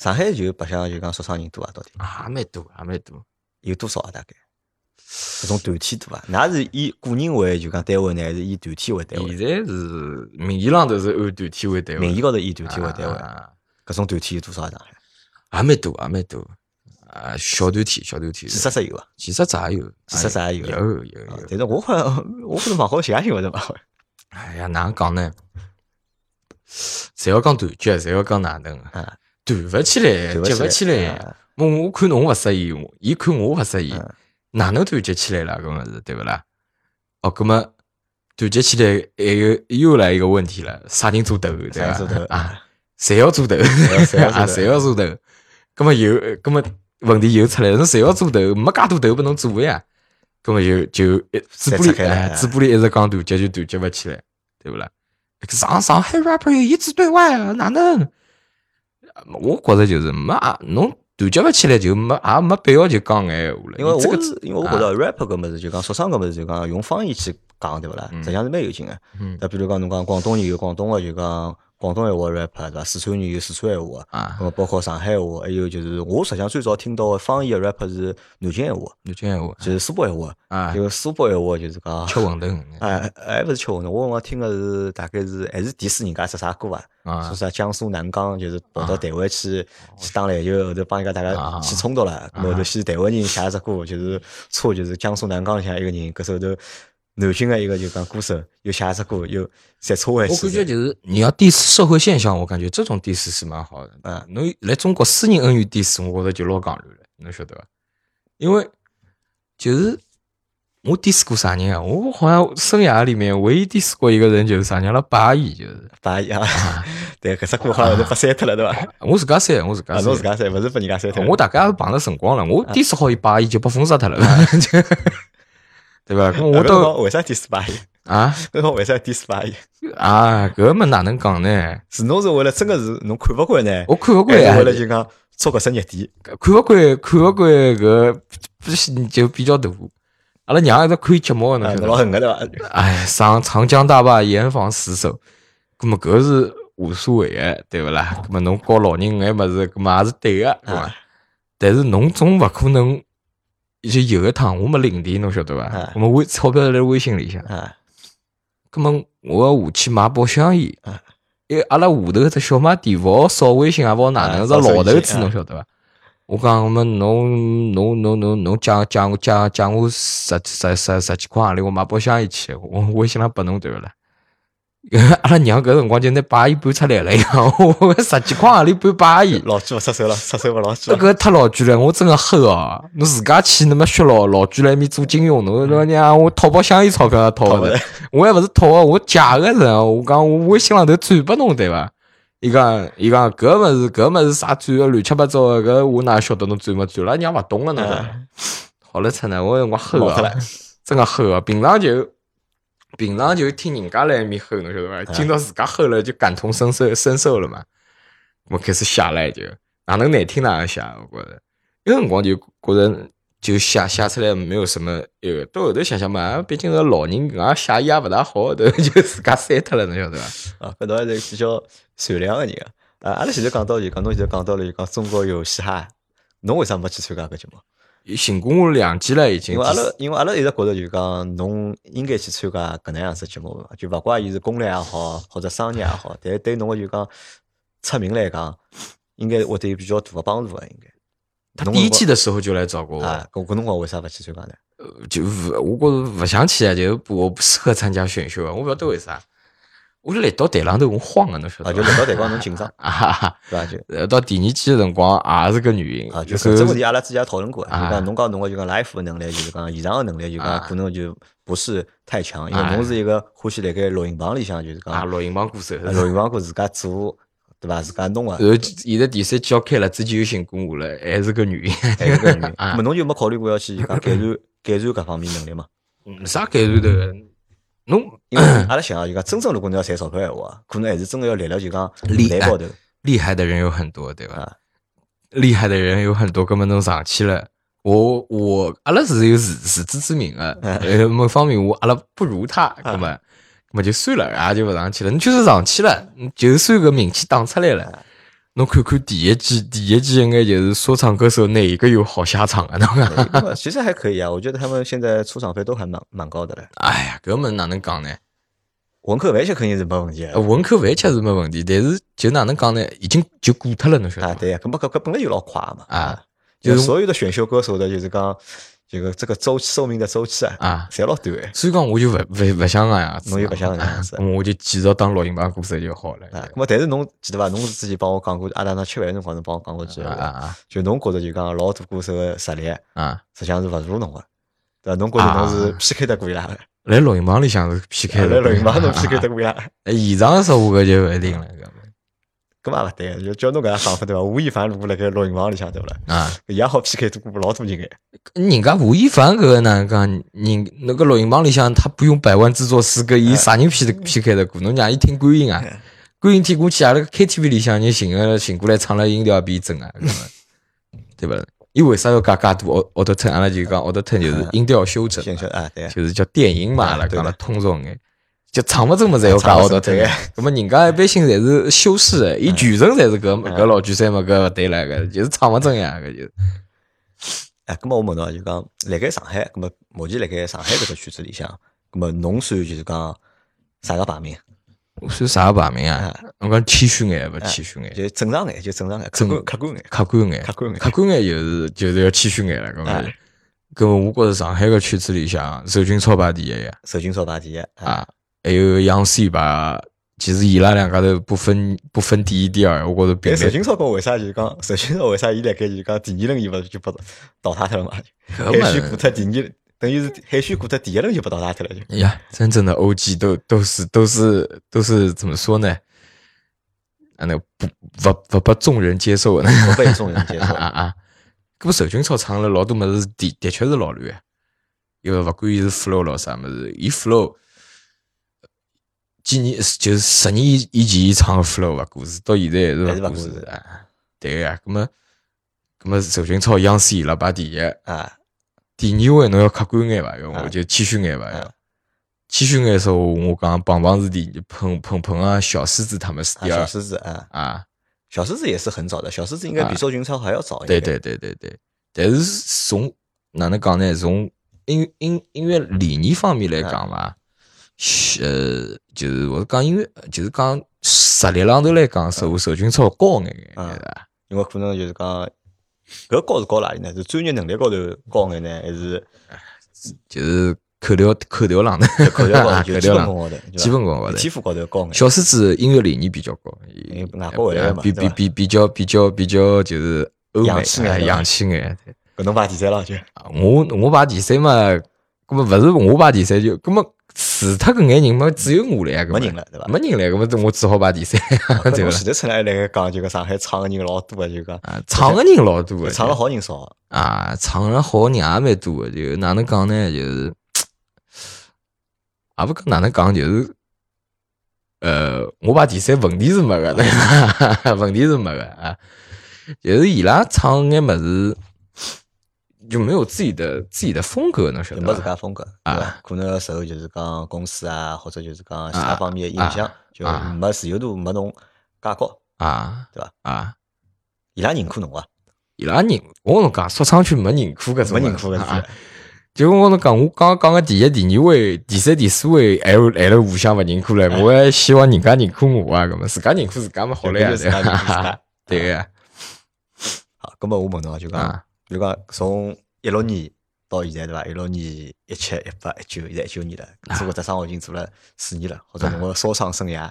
上海就白相就讲说唱人多啊，到底？也蛮多，也蛮多。有多少啊？大概？搿种团体多啊？㑚是以个人为就讲单位呢，还是以团体为单位？现在是名义上头是按团体为单位，名义高头以团体为单位。搿种团体有多少啊？上海？也蛮多，还蛮多。啊，小团体，小团体。几十只有啊？几十只也有，几十只也有。有有有。但是我好像 *laughs* 我可能蛮好写信，或者往好。哎呀，哪能讲呢？侪要讲团结，侪要讲哪能？啊，团勿起来，结勿起来。我我看侬勿适意，伊看我勿适意。哪能团结起来了？搿么是对勿啦？哦，搿么团结起来还有又来一个问题了，啥人做头？对伐？啊，谁要做头？啊，谁要做头？搿么又搿么问题又出来了，侬谁要做头？没介多头拨侬做呀？搿么就就嘴巴里哎，嘴巴里一直讲团结就团结勿起来，对勿啦？上上海 rapper 一致对外啊，哪能？我觉着就是没侬。团结勿起来就没也没必要就讲闲话了。因为我是因为我觉着 rap 搿物事就讲说唱搿物事就讲用方言去讲对勿啦？实际上是蛮有劲个。那比如讲侬讲广东人有广东个就讲。广东闲话 rap 对伐？四川人有四川闲话啊，咁包括上海话，还有就是我实际上最早听到的方言 rap 是南京闲话，南京闲话就是苏北闲话啊，就苏北闲话就是讲吃馄饨，哎，还勿是吃馄饨，我我听个是大概是还是 diss 人家只啥歌啊，说啥江苏南钢就是跑到台湾去去打篮球，后头帮人家大家起冲突了，后头先台湾人写只歌就是错就是江苏南钢下一个人，搿时候头。南京的一个就讲歌手，又写只歌，又再错回去。我感觉就是你要 diss 社会现象，我感觉这种 diss 是蛮好的。嗯，侬来中国私人恩怨 diss，我觉着就老讲究了，侬晓得伐？因为就是我 diss 过啥人啊？我好像生涯里面唯一 diss 过一个人就是啥人了，八一就是八一啊。*laughs* 对，搿只歌好像都被删脱了，对伐？我自家删，我自家删，侬自家删，勿是被人家删脱。我大概碰着辰光了，我 diss 好一八亿就被封杀脱了。对吧？我都为啥第十八一啊？那为啥第十八一啊？搿么哪能讲呢？是侬是为了真个是侬看勿惯呢？我看勿惯啊！为了就讲做搿只热点，看勿惯，看勿惯搿就比较大。阿拉娘一直看节目呢，老狠个对伐？哎，上长江大坝严防死守，搿么搿是无所谓个，对勿啦？搿么侬教老人眼物事，搿么也是对个，对伐？但是侬总勿可能。就有一趟，我没领钿，侬晓得伐？我们微钞票在微信里向。葛么我要下去买包香烟。因为阿拉下头只小卖店勿好扫微信，也勿好哪能，是老头子，侬晓得伐？我讲我们侬侬侬侬侬讲讲讲讲我十十十十几块行钿，我买包香烟去，我微信上拨侬对勿啦？阿拉 *laughs* 娘搿辰光就拿八亿搬出来了，呀，我 *laughs* 十几块行钿搬八亿，老句勿出手了，出手勿老句。搿个太老句了，我真个黑哦！侬自家去那么血老老句来面做金融，侬侬娘我淘宝香烟钞票也淘勿着，我还勿是淘个，我借个人，我讲我微信浪头转拨侬对伐？伊讲伊讲搿物事搿物事啥转个乱七八糟个，搿我哪晓得侬转没转？了娘勿懂了呢。好了，出呢，我辰光吼啊，真个吼啊，平常就。平常就听人家来面吼，侬晓得伐？今朝自家吼了，就感同身受，身受了嘛。我开始写了，就哪能难听哪能写，我觉着。有辰光就觉着就写写出来没有什么，呃，到后头想想嘛，毕竟是老人，啊，写也勿大好，头就自家删脱了，侬晓得伐？啊，搿倒还是比较善良个人啊。啊，阿拉现在讲到就讲，侬现在讲到了就讲中国有嘻哈，侬为啥没去参加搿节目？寻过我两季了，已经。因为阿拉，因为阿拉一直觉着就讲，侬应该去参加搿能样子节目嘛，就勿怪伊是公立也好，或者商业也好，但对侬个就讲出名来讲，应该会得有比较大个帮助个，应该。他第一季的时候就来找过我，啊，搿搿辰光为啥勿去参加呢？呃，就勿，我觉着勿想去啊，就我不适合参加选秀啊，我勿晓得为啥。我是立到台浪头我慌个，侬晓得啊，就来到台光侬紧张 *laughs* 啊，对伐？就呃，到第二季的辰光也是个原因啊，就是这问题阿拉之前也讨论过，就讲侬讲侬个就讲 live 能力，就是讲现场个能力，就讲可能就不是太强，因为侬是一个欢喜辣盖录音棚里向，就是讲录音棚歌手，录音棚歌自家做。对伐？自家弄啊。然后现在第三季要开了，之前又寻过我了，还是个原因，还是个原因。*laughs* 那么侬就没考虑过要去讲改善 *laughs* 改善搿方面能力吗？没啥改善的。侬因为 *coughs* 阿拉想啊，就讲真正如果你要赚钞票闲话，可能还是真的要立了就讲厉害高头。厉害的人有很多，对吧？厉害的人有很多，根本侬上去了。我我阿拉是有自自知之明的，呃，某方面我阿拉不如他，根本。么就算了，也就不上去了。你就是上去了，就算个名气打出来了。侬看看第一季，第一季应该就是说唱歌手哪一个有好下场啊？那其实还可以啊，我觉得他们现在出场费都还蛮蛮高的嘞。哎呀，搿么哪能讲呢？文科完全肯定是没问题。文科完全是没问题，但是就哪能讲呢？已经就过脱了，侬晓得啊？对呀，搿么搿搿本来就老快嘛。啊，就是所有的选秀歌手的，就是讲。这个这个周期寿命的周期啊，啊，侪老短。所以讲，我就勿勿勿想个样子，侬就勿想个样子，我就继续当录音棚歌手就好了。啊，么但是侬记得伐？侬之前帮我讲过，阿拉那吃饭辰光侬帮我讲过句话，就侬觉着就讲老多歌手的实力啊，实际上是勿如侬个，对伐？侬觉着侬是 PK 得过伊拉个？来录音棚里向是 PK 来录音棚侬 PK 得过伊拉？现场说我搿就勿一定了。搿嘛勿对，就叫侬搿样想法对伐？吴亦凡如果辣盖录音棚里向对勿啦？啊，也好 PK 多过老多人哎。人家吴亦凡搿个哪能讲？人那个录音棚里向他不用百万制作师，搿伊啥人 P 的 PK 得过？侬让伊听观音啊，观音听过去，阿拉 KTV 里向人寻个寻过来唱了音调比正啊，对伐？伊为啥要加加多？奥奥特特阿拉就讲奥特特就是音调修整就是叫电音嘛，阿拉讲了通俗眼。就唱勿正么？*laughs* 才要搞奥特特，那么人家一般性侪是修饰的，伊全程侪是搿搿老句三嘛，搿勿对了，搿就是唱勿准呀，搿就。哎，搿么我问侬，就讲辣盖上海，搿么目前辣盖上海搿只圈子里向，搿么侬算就是讲啥个排名？我算啥个排名啊？我讲谦虚眼，勿谦虚眼，就正常眼，就正常眼，客观客观眼，客观眼，客观眼，客观眼就是就是要谦虚眼了，搿么。搿么我觉着上海个圈子里向，首军超排第一呀，首军超排第一啊。还有杨 C 吧，其实伊拉两家头不分不分第一第二，我觉着。但石金超讲为啥就讲石金超为啥伊辣盖就讲第二轮伊勿就不淘汰脱了嘛？海选过脱第二，等于是海选过脱第一轮就不淘汰脱了就。哎呀，真正的 OG 都都是都是都是怎么说呢？啊，那不不不被众人接受的，不被众人接受啊啊！搿不石军超唱了老多么子，的的确是老乱，因为勿管伊是 flow 咯啥么子，伊 flow。几年就是十年以以前唱个 flow 啊，故事到现在还是个故事啊。对个呀，咁么咁么，周俊超央视伊拉排第一啊。第二位侬要客观眼伐？要我就谦虚眼伐？要谦虚眼说，我讲棒棒是第，碰碰碰啊，小狮子他们是第二。小狮子啊啊，小狮子也是很早的，小狮子应该比周俊超还要早一点。对对对对对，但是从哪能讲呢？从音音音乐理念方面来讲伐？呃，就是我是讲，因为就是讲实力浪头来讲，受受军超高眼眼，是吧？因为可能就是讲，搿高是高哪里呢？是专业能力高头高眼呢，还是就是口条口条浪头？口条浪头，基本功高头，基本功高头，基础高头高眼。小狮子音乐理念比较高，外国回来嘛，比比比比较比较比较就是洋气眼，洋气眼。搿侬排第三了就？我我排第三嘛，搿么勿是我排第三就，搿么。除脱搿眼人嘛，只有我了呀，没人了，对伐？没人来，搿么我只好排第三，*laughs* 对伐？前头出来来讲，就讲上海唱个人老多个，就讲唱个人老多个，唱个好人少啊，唱个好人也蛮多个，就哪能讲呢？就是，*tsk* 也勿讲哪能讲，就是，呃，我排第三，问题是没个，*laughs* 问题是没个啊，就是伊拉唱眼物事。就没有自己的自己的风格呢，晓得没自家风格？啊，可能受就是讲公司啊，或者就是讲其他方面的影响，就没自由度没侬介高啊，对伐？啊，伊拉认可侬啊？伊拉认我跟侬讲，说唱圈没认可搿种，没认可搿种。就我跟侬讲，我刚刚讲个第一、第二位、第三、第四位，还还有互相勿认可唻。我还希望人家认可我啊，搿么自家认可自家嘛好了呀，对个 *laughs* 呀。好，搿么我问侬啊，就讲，就讲从一六年到现在对伐？一六年、一七、一八、一九，现在一九年了，做搿只生活已经做了四年了，或者侬个烧伤生涯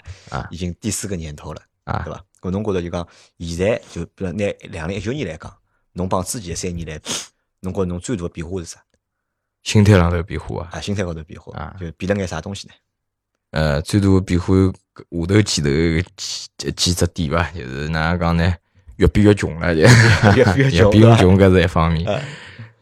已经第四个年头了，对伐？搿侬觉着就讲，现在就比如拿两零一九年来讲，侬帮之前三年来比，侬觉着侬最大个变化是啥？心态上头变化啊，啊，心态高头变化啊，就变了眼啥东西呢？呃，最大个变化下头几头几几只点伐，就是哪能讲呢？越变越穷了，就 *laughs* 越变越穷，搿是一方面。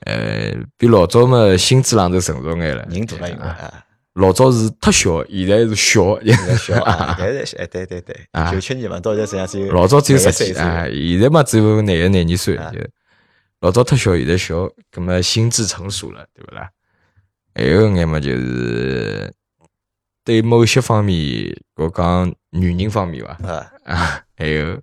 呃，比老早嘛，心智上头成熟眼了，人大了，老早是太小，现在是小，现在小啊，*laughs* 现在哎，对对对，九七年嘛，到现在实际上只有老早只有十几啊，现在嘛只有廿一廿二岁。老早太小，现在小，葛么心智成熟了，对不啦？还有眼嘛，就是对某些方面，我讲女人方面吧，啊，还有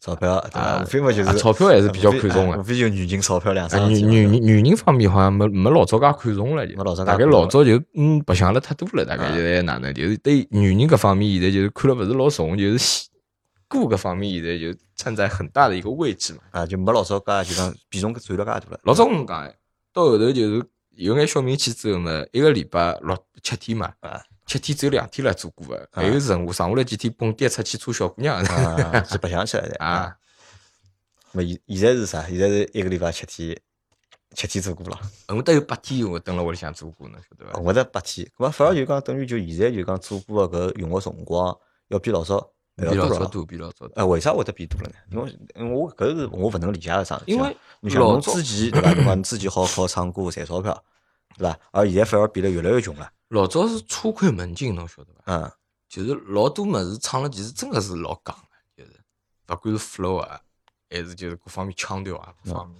钞票，对吧？无非嘛就是钞票还是比较看重的，无非就女人钞票两三。女女女人方面好像没没老早介看重了，就大概老早就嗯白相了太多了，大概现在哪能？就是对女人搿方面，现在就是看了勿是老重，就是。顾搿方面现在就站在很大的一个位置嘛，啊，就没老早介就讲比重占了介大了。老早我们讲，到后头就是有眼小名气之后嘛，一个礼拜六七天嘛，啊，七天只有两天了做过个，还有任务，剩下来几天蹦迪出去搓小姑娘，是白相起来的 *laughs* 啊。那现现在是啥？现在是一个礼拜七天，七天做过了。我得有八天我蹲辣屋里向做过呢，晓得伐？我得八天，咾反而就讲等于就现在就讲做过个搿用个辰光要比老早。比老早多，比老早多。哎，为啥会得变多了呢？因为，我搿是我勿能理解个事。因为你像侬之前对伐？侬讲你之前好好唱歌赚钞票，对伐？而现在反而变得越来越穷了。老早是初窥门径，侬晓得伐？嗯，就是老多物事唱了，其实真个是老港个，就是勿管是 flow 啊，还是就是各方面腔调啊，各方面。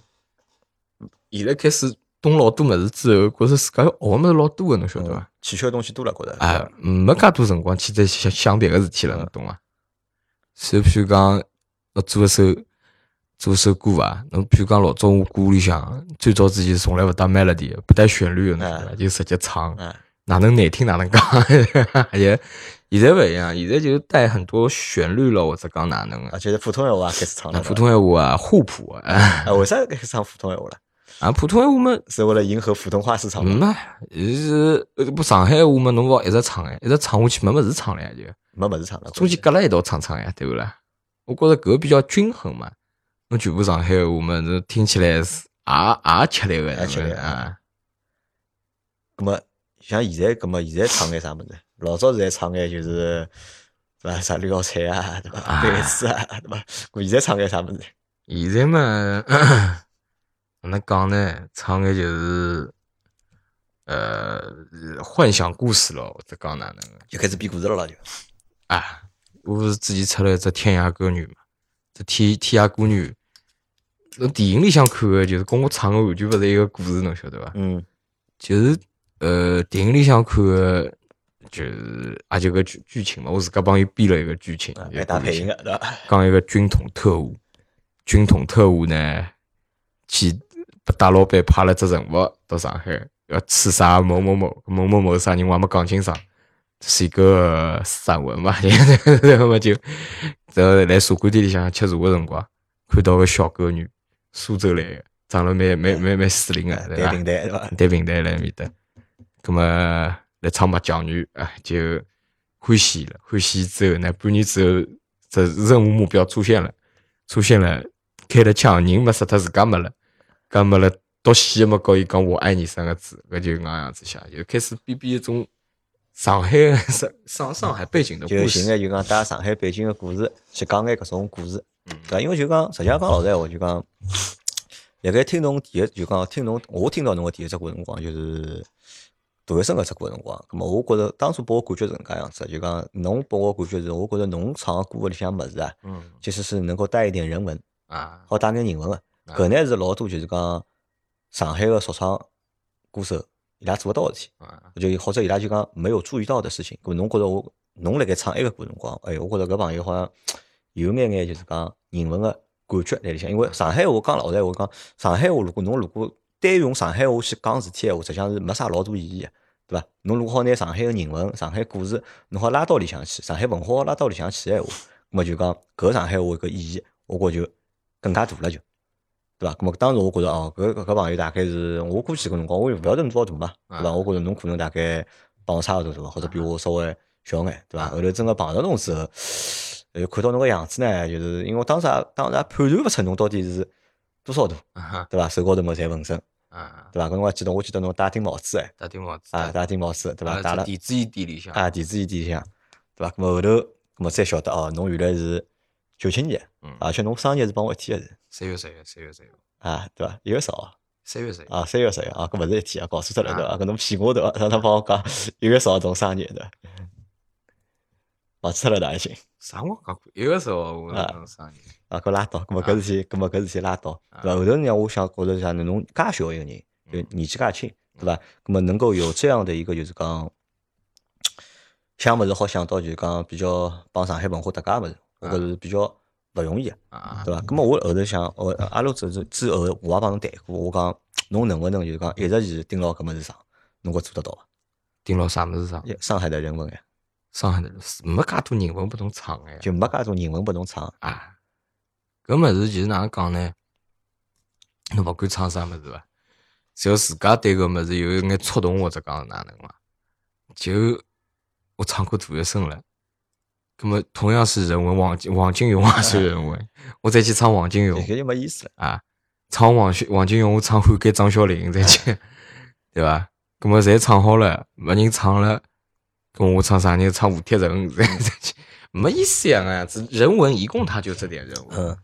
现在开始懂老多物事之后，觉着自家学物事老多个，侬晓得伐？欠缺个东西多了，觉着。哎，没介多辰光去再想想别个事体了，侬懂伐？就譬如讲，要做一首做一首歌啊，侬譬如讲老早我歌里向最早之前从来勿带 melody，不带旋律的，就直接唱，哪能难听哪能讲。*laughs* 也现在勿一样，现在就带很多旋律了，或者讲哪能啊？就是普通闲话开始唱了。普通闲话啊，互补啊。为啥开始唱普通闲话了？啊，普通闲话嘛，是为了迎合普通话市场嘛？是不上海话嘛？侬勿一直唱哎，一直唱下去没么子唱了呀就。没么子唱了，中间隔了一道唱唱呀，对不啦？我觉着搿比较均衡嘛。侬全部上海话嘛，这听起来是也也吃力个，吃力啊。那么像现在，葛么现在唱眼啥物事？老早是在唱眼就是，是吧？啥绿药菜啊，对吧？对子啊，对吧？我现在唱眼啥物事？现在嘛，哪能讲呢？唱眼就是，呃，幻想故事咯，或者讲哪能？就开始编故事了啦，就。啊，我不是之前出了一只《天涯歌女》嘛？这《天天涯歌女》，那电影里向看的，就是跟我唱的完全不是一个故事，侬晓得伐？嗯，就是呃，电影里向看的，就是啊，就个剧剧情嘛，我自家帮伊编了一个剧情，来搭配音的，对吧？讲一个军统特务，军统特务呢，去被大老板派了只任务到上海，要刺杀某某某，某某某啥人我还没讲清爽。是一个散文嘛，然后嘛就，然后来茶馆店里向吃茶个辰光，看到个小狗女，苏州来个，长得蛮蛮蛮蛮水灵个，对吧？带平台是吧？带平台来面搭，葛么来唱麻将女啊，就欢喜了，欢喜之后呢，半年之后，这任务目标出现了，出现了，开了枪，人没杀脱，自家没了，搿没了，到死嘛告伊讲我爱你三个字，搿就搿样子写，就开始编编一种。上海 *laughs* 上上上海背景的故事，就现在就讲带上海背景的故事去讲眼搿种故事，对因为就讲实际上讲老实闲话，就讲辣盖听侬第一就讲听侬我听到侬个第一只歌辰光，就是大学生搿只歌辰光，咁么我觉着当初拨我感觉是搿能介样子，就讲侬拨我感觉是，我觉着侬唱个歌里向物事啊，嗯，其实是能够带一点人文啊，好带点人文个，搿呢是老多就是讲上海个说唱歌手伊拉做勿到个事体，就或者伊拉就讲没有注意到的事情。咁侬觉着我侬辣盖唱埃个歌辰光，哎，我觉着搿朋友好像有眼眼就是讲人文个感觉辣里向。因为上海话讲老实闲话讲，上海话如果侬如果单用上海话去讲事体闲话，实际上是没啥老大意义个，对伐？侬如果好拿上海个人文、上海故事，侬好拉到里向去，上海文化拉到里向去闲话，咾么就讲搿上海话搿意义，我觉就更加大了就。对伐？咁么当时我觉着哦，搿搿朋友大概是我估计搿辰光我也勿晓得侬多少大嘛，对伐？我觉着侬可能大概帮我差勿多大，或者比我稍微小眼，对伐？后头真个碰到侬时候，又看到侬个样子呢，就是因为我当时也当时也判断勿出侬到底是多少大，对伐？手高头么侪纹身，对伐？搿辰光记得我记得侬戴顶帽子哎，戴顶帽子啊，戴顶帽子，对伐？戴了电子烟店里向啊，电子烟店里向，对伐？后头咁么才晓得哦，侬原来是九七年，而且侬生日是帮我一天个是三月十一，三月十一。啊，对伐？一月十号，三月十啊，三月十啊，搿勿是一天啊，搞错脱了对伐？搿侬骗我对伐？*laughs* 让他帮我讲一月十号侬生日的，*laughs* 搞错了大已经。啥我讲过？一月十号我生日。啊，搿拉倒，搿么搿事体，搿么搿事体拉倒，对伐？后头呢我想觉着像侬介小一个人，就年纪介轻，对伐？搿么能够有这样的一个就是讲想物事好想到就是讲比较帮上海文化搭界物事，我觉着是比较。勿容易啊，对伐？搿么我后头想，我阿拉之之后我也帮侬谈过，我讲侬能勿能就是讲一直是盯牢搿物事上，侬觉做得到伐？盯牢啥物事上？上海的人文呀，上海的没介多人文拨侬唱哎，就没介多人文拨侬唱啊。搿物事其实哪能讲呢？侬勿管唱啥物事伐？只要自家对搿物事有一眼触动或者讲哪能嘛，就我唱过杜月笙了。那么同样是人文，王王金勇也算人文，我再去唱王金勇，这就没意思了啊！唱王王金勇，我唱汉给张小林再去，对吧？那么侪唱好了，没人唱了，跟我唱啥人唱吴铁城再 *laughs* 再去，没意思呀！啊，这人文一共他就这点人文。嗯，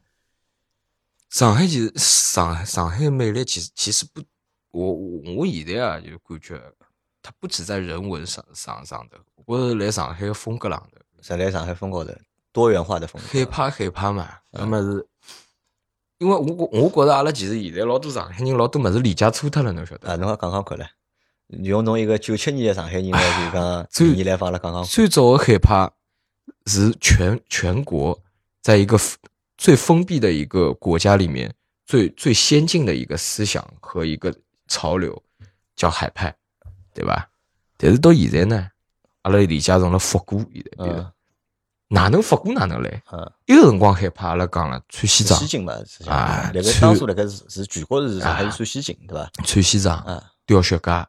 上海其实上上海魅力其实其实不，我我我现在啊就感觉，它不止在人文上上上的，我是来上海风格浪的。是来上海风格的多元化的风格，害怕害怕嘛？那么是，因为我我我觉着阿拉其实现在老多上海人老多么子理解错脱了，侬晓得？啊，侬讲讲看唻，用侬一个九七年的上海人来就讲，最你来放了讲讲。最早的害怕是全全国在一个最封闭的一个国家里面，最最先进的一个思想和一个潮流叫海派，对吧？但是到现在呢？阿拉理解成了复古，现在，哪能复古哪能来？一个辰光害怕，阿拉讲了穿西装，西进嘛，啊，那个当初那个是是全国是还是穿西进，对吧？穿西装，吊雪茄，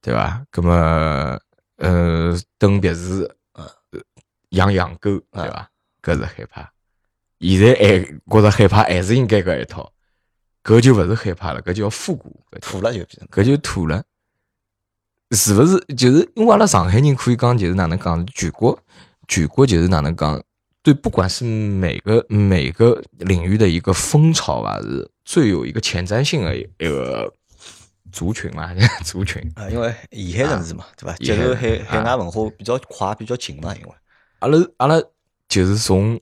对吧？那么，呃，蹬别墅，养养狗，对吧？搿是害怕。现在还觉着害怕，还是应该搿一套，搿就勿是害怕了，搿叫复古，土了就，搿就土了。是勿是就是因为阿拉上海人可以讲，就是哪能讲？全国全国就是哪能讲？对，不管是每个每个领域的一个风潮吧，是最有一个前瞻性的一个族群嘛，*laughs* 族群啊，因为沿海城市嘛，对吧？接受海海外文化比较快，比较近嘛，因为阿拉阿拉就是从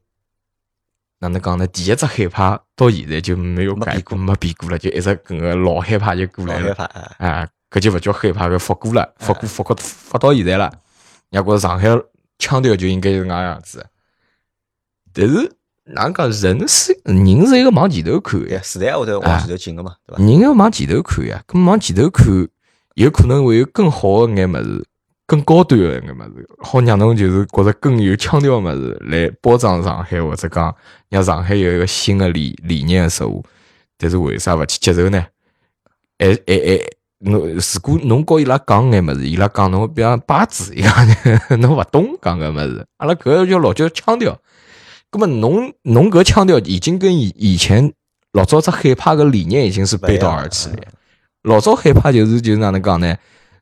哪能讲呢？第一只害怕到现在就没有改过，没变过了，就一直跟个老害怕就过来了啊。搿就勿叫害怕，搿复古了，复古复古复到现在了。人家觉着上海腔调就应该是那样子，但是哪讲人是人是一个往前头看呀，时代会得往前头进个嘛，对伐？人要往前头看呀，咁往前头看，有可能会有更好的眼物事，更高端的眼物事，好让侬就是觉着更有腔调物事来包装上海，或者讲让上海有一个新的理理念的事物。但是为啥勿去接受呢？哎哎哎！侬如果侬告伊拉讲眼物事，伊拉讲侬比方八字一样，*laughs* 侬勿懂讲个物事。阿拉搿叫老叫腔调。葛么侬侬搿腔调已经跟以以前老早只害怕个理念已经是背道而驰了。老早害怕就是就是哪能讲呢？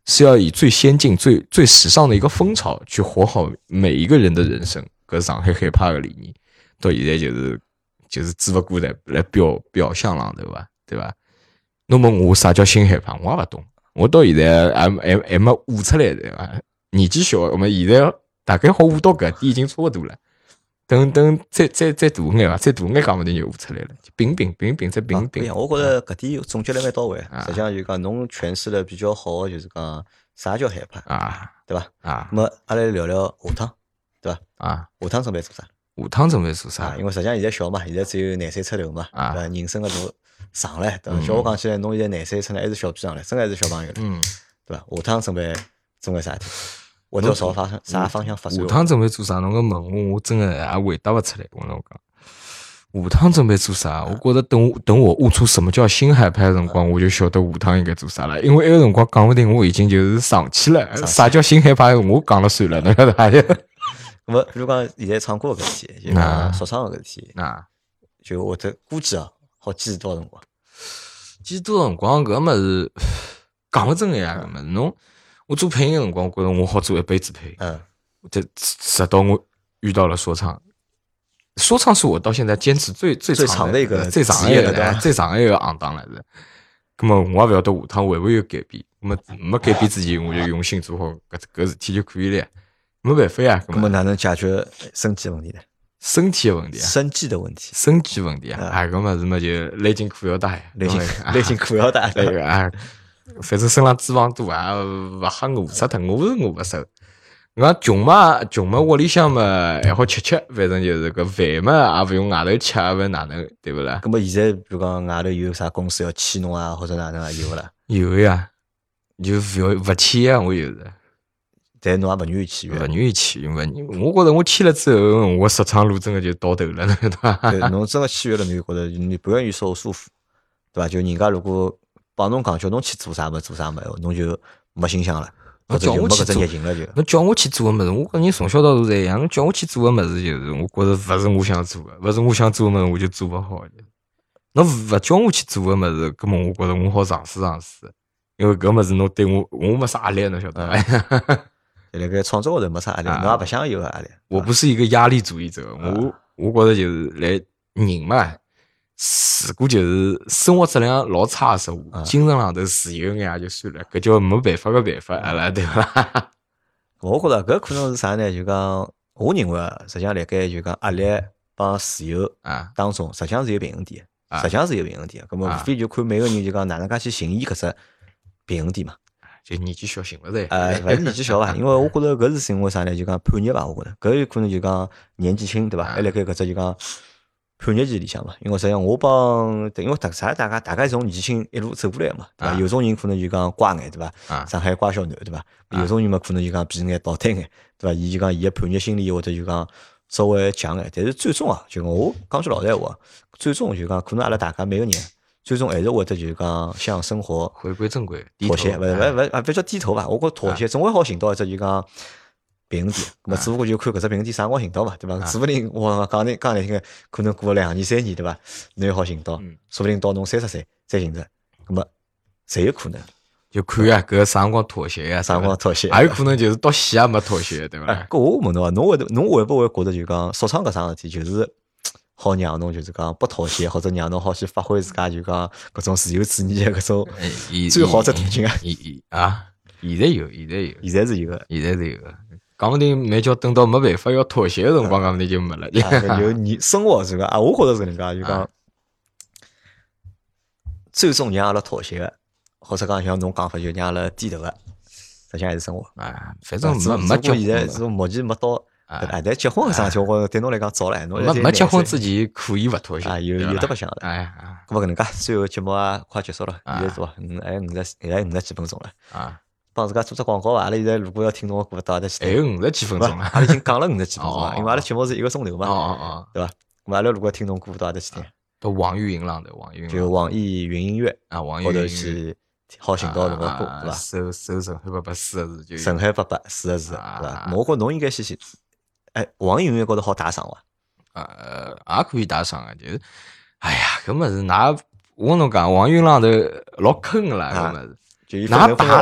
是要以最先进、最最时尚的一个风潮去活好每一个人的人生。搿上海害怕的理念，到现在就是就是只勿过来来表表象浪头伐？对伐？那么我啥叫新害怕？我也勿懂。我到现在还还还没悟出来，对伐？年纪小，我们现在大概好悟到搿点已经差勿多了。等等，再再再大眼伐？再大眼，讲勿定就悟出来了。并并并并再并并。我觉着搿点总结了蛮到位。实际上就讲侬诠释了比较好个，就是讲啥叫害怕啊，对伐？啊，那么阿拉聊聊下趟，对伐？啊，下趟准备做啥？下趟准备做啥？因为实际上现在小嘛，现在只有廿岁出头嘛，对伐？人生的路长唻，对伐？叫我讲起来，侬现在廿岁出头还是小屁长唻，真还是小朋友唻，嗯，对伐？下趟准备做眼啥事体？或者朝方啥方向发展？下趟准备做啥？侬个问我，我真个也回答勿出来。我跟侬讲，下趟准备做啥？我觉着等等我悟出什么叫新海派的辰光，我就晓得下趟应该做啥了。因为埃个辰光讲勿定我已经就是上去了。啥叫新海派？我讲了算了，侬晓得伐？*laughs* 那么，比如讲现在唱歌搿事体，就讲说唱搿事体，那就我这估计啊，好坚持多少辰光？坚持多少辰光？搿物事讲勿准个呀，搿物事侬。我做配音个辰光，我觉着我好做一辈子配音。嗯，这直到我遇到了说唱，说唱是我到现在坚持最最长的一个最长的一个最长的一个行当了是。那么我也勿晓得下趟会不会有改变。那么没改变之前，我就用心做好搿搿事体就可以了。没办法呀。那么哪能解决身体问题呢？身体的问题啊，生计的问题，生计问题啊，啊，搿么子么就勒紧裤腰带，勒紧勒紧裤腰带，*laughs* 对个啊。反正身上脂肪多啊，勿吓饿死脱，饿是饿勿瘦。我穷嘛，穷嘛，屋里向嘛还好吃吃，反正就是个饭嘛，也勿用外头吃，也勿哪能，对勿啦？咁么现在比如讲外头有啥公司要签侬啊，或者哪能啊，有勿啦？有呀，就勿要勿签啊，我就是。但侬也勿愿意签，勿愿意签，勿，我觉着我签了之后，我职场路真个就到头了，对伐？侬真个签约了，侬就觉着你不愿意受束缚，对伐？就人家如果。帮侬讲，叫侬去做啥么？做啥么？侬就没心想了，侬叫我去做，侬叫我去做个么子？我跟人从小到大侪一样，侬叫我去做个么子，就是我觉着勿是我想做个，勿是我想做个么子，我就做勿好。侬勿叫我去做个么子，根本我觉着我好尝试尝试，因为搿么子侬对我我没啥压力，侬晓得伐？*laughs* 辣盖创作高头没啥压力，侬也勿想有压力。我不是一个压力主义者，我我觉着就是来人嘛。如果就是生活质量老差的时候，精神上头自由眼也就算了，搿叫没办法个办法，阿拉对伐？*laughs* 我觉着搿可能是啥呢？就讲，我认为啊，实际上辣盖就讲压力帮自由啊当中，实际上是有平衡点，实际上是有平衡点。搿么无非就看每个人就讲哪能介去寻伊搿只平衡点嘛。就年纪小寻勿着。呃，勿是年纪小伐？*laughs* 因为我觉着搿是因为啥呢？就讲叛逆伐？我觉着搿有可能就讲年纪轻对伐？还辣盖搿只就讲。叛逆期里向嘛，因为实际上我帮，因为大啥大家大家从年轻一路走过来嘛，对伐？有种人可能就讲乖眼，对伐？上海乖小囡，对伐？有种人嘛可能就讲皮眼、倒摊眼，对伐？伊就讲伊个叛逆心理或者就讲稍微强眼，但是最终啊，就我讲句老实话，最终就讲可能阿拉大家每个人最终还是会得就讲向生活回归正轨，妥协，勿勿勿啊，别叫低头吧？我觉妥协总会好寻到一只就讲。平衡点，咁么只不过就看搿只平衡点啥辰光寻到嘛，对伐？说不定我讲你讲难听个，可能过两年三年，对伐？侬也好寻到，说不定到侬三十岁再寻着，咁么侪有可能。就看呀，搿啥辰光妥协呀，啥辰光妥协，还有可能就是到死也没妥协，对伐？搿我问侬啊，侬会侬会不会觉得就讲说唱搿桩事体，就是好让侬就是讲不妥协，*laughs* 或者让侬好去发挥自家就讲搿种自由主义个搿种最好只途径啊？啊，现在有，现在有，现在是有个，现在是有个。讲不定没叫等到没办法要妥协的辰光，讲不定就没了。就你生活是个啊，我觉着是能介，就讲最终让阿拉妥协，或者讲像侬讲法，就让阿拉低头个，实际上还是生活。啊，反正没没结，现在是目前没到。啊，但结婚个事体，我对侬来讲早了。没没结婚之前可以勿妥协啊，有有得白相的。哎，咁么搿能介，最后节目啊快结束了，现在多嗯还五十还五十几分钟了啊。帮自家做只广告伐？阿拉现在如果要听侬个歌，到阿拉还有五十几分钟阿拉已经讲了五十几分钟了，因为阿拉节目是一个钟头嘛，对伐？咁阿拉如果听侬歌，到阿拉去听？到网易云浪的网易云，就网易云音乐啊，网易云音乐好寻到侬个歌，对伐？搜搜陈海伯伯四个字就。陈海八八四个字，对伐？我觉侬应该先去，哎，网易云音乐高头好打赏伐？呃，也可以打赏啊，就是，哎呀，搿么是拿我侬讲，网易云浪头老坑个啦，搿么是。拿打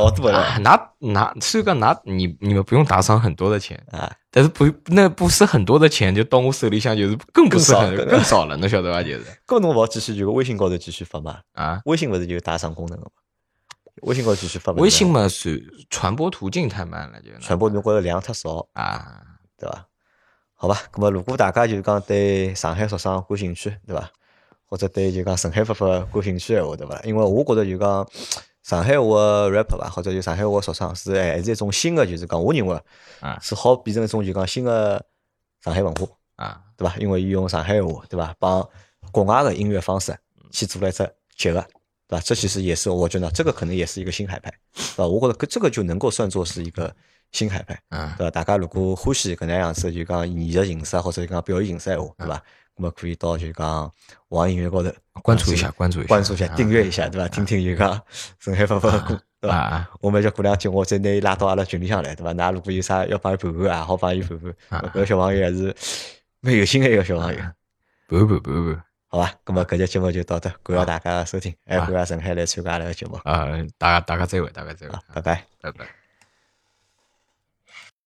拿拿，虽然讲拿你你们不用打赏很多的钱啊，但是不那不是很多的钱，就到我手里向就是更不是很更少了，侬晓得吧？就是。搿侬勿好继续就微信高头继续发嘛？啊，微信勿是就有打赏功能嘛？微信高头继续发。微信嘛是传播途径太慢了，就传播侬觉着量太少啊，对吧？好吧，那么如果大家就是讲对上海说唱感兴趣，对吧？或者对就讲上海发发感兴趣闲话，对吧？因为我觉得就讲上海话 rap 吧，或者就上海话说唱是还是一种新的，就是讲我认为啊是好变成一种就讲新的上海文化，啊，对伐？因为伊用上海话，对伐？帮国外的音乐方式去做了一只结合，对吧？这其实也是我觉得这个可能也是一个新海派，对吧？我觉得这个就能够算作是一个新海派，嗯对吧？大家如果欢喜搿能样子就讲艺术形式或者讲表演形式闲话，对伐？那么可以到就讲网易音乐高头关注一下，关注一下，关注一下，啊订阅一下，对伐？听听就讲上海发发的歌，对伐？啊我们叫过两天，我再拿伊拉到阿拉群里向来，对伐？㑚如果有啥要帮伊盘盘，也好帮伊盘盘。啊搿个小朋友还是蛮有心的一个小朋友，不不不不好吧，那么搿节节目就到这，感谢大家的收听，还感谢陈海来参加阿拉个节目，啊，大家大家再会，大家再会，，拜拜。拜拜。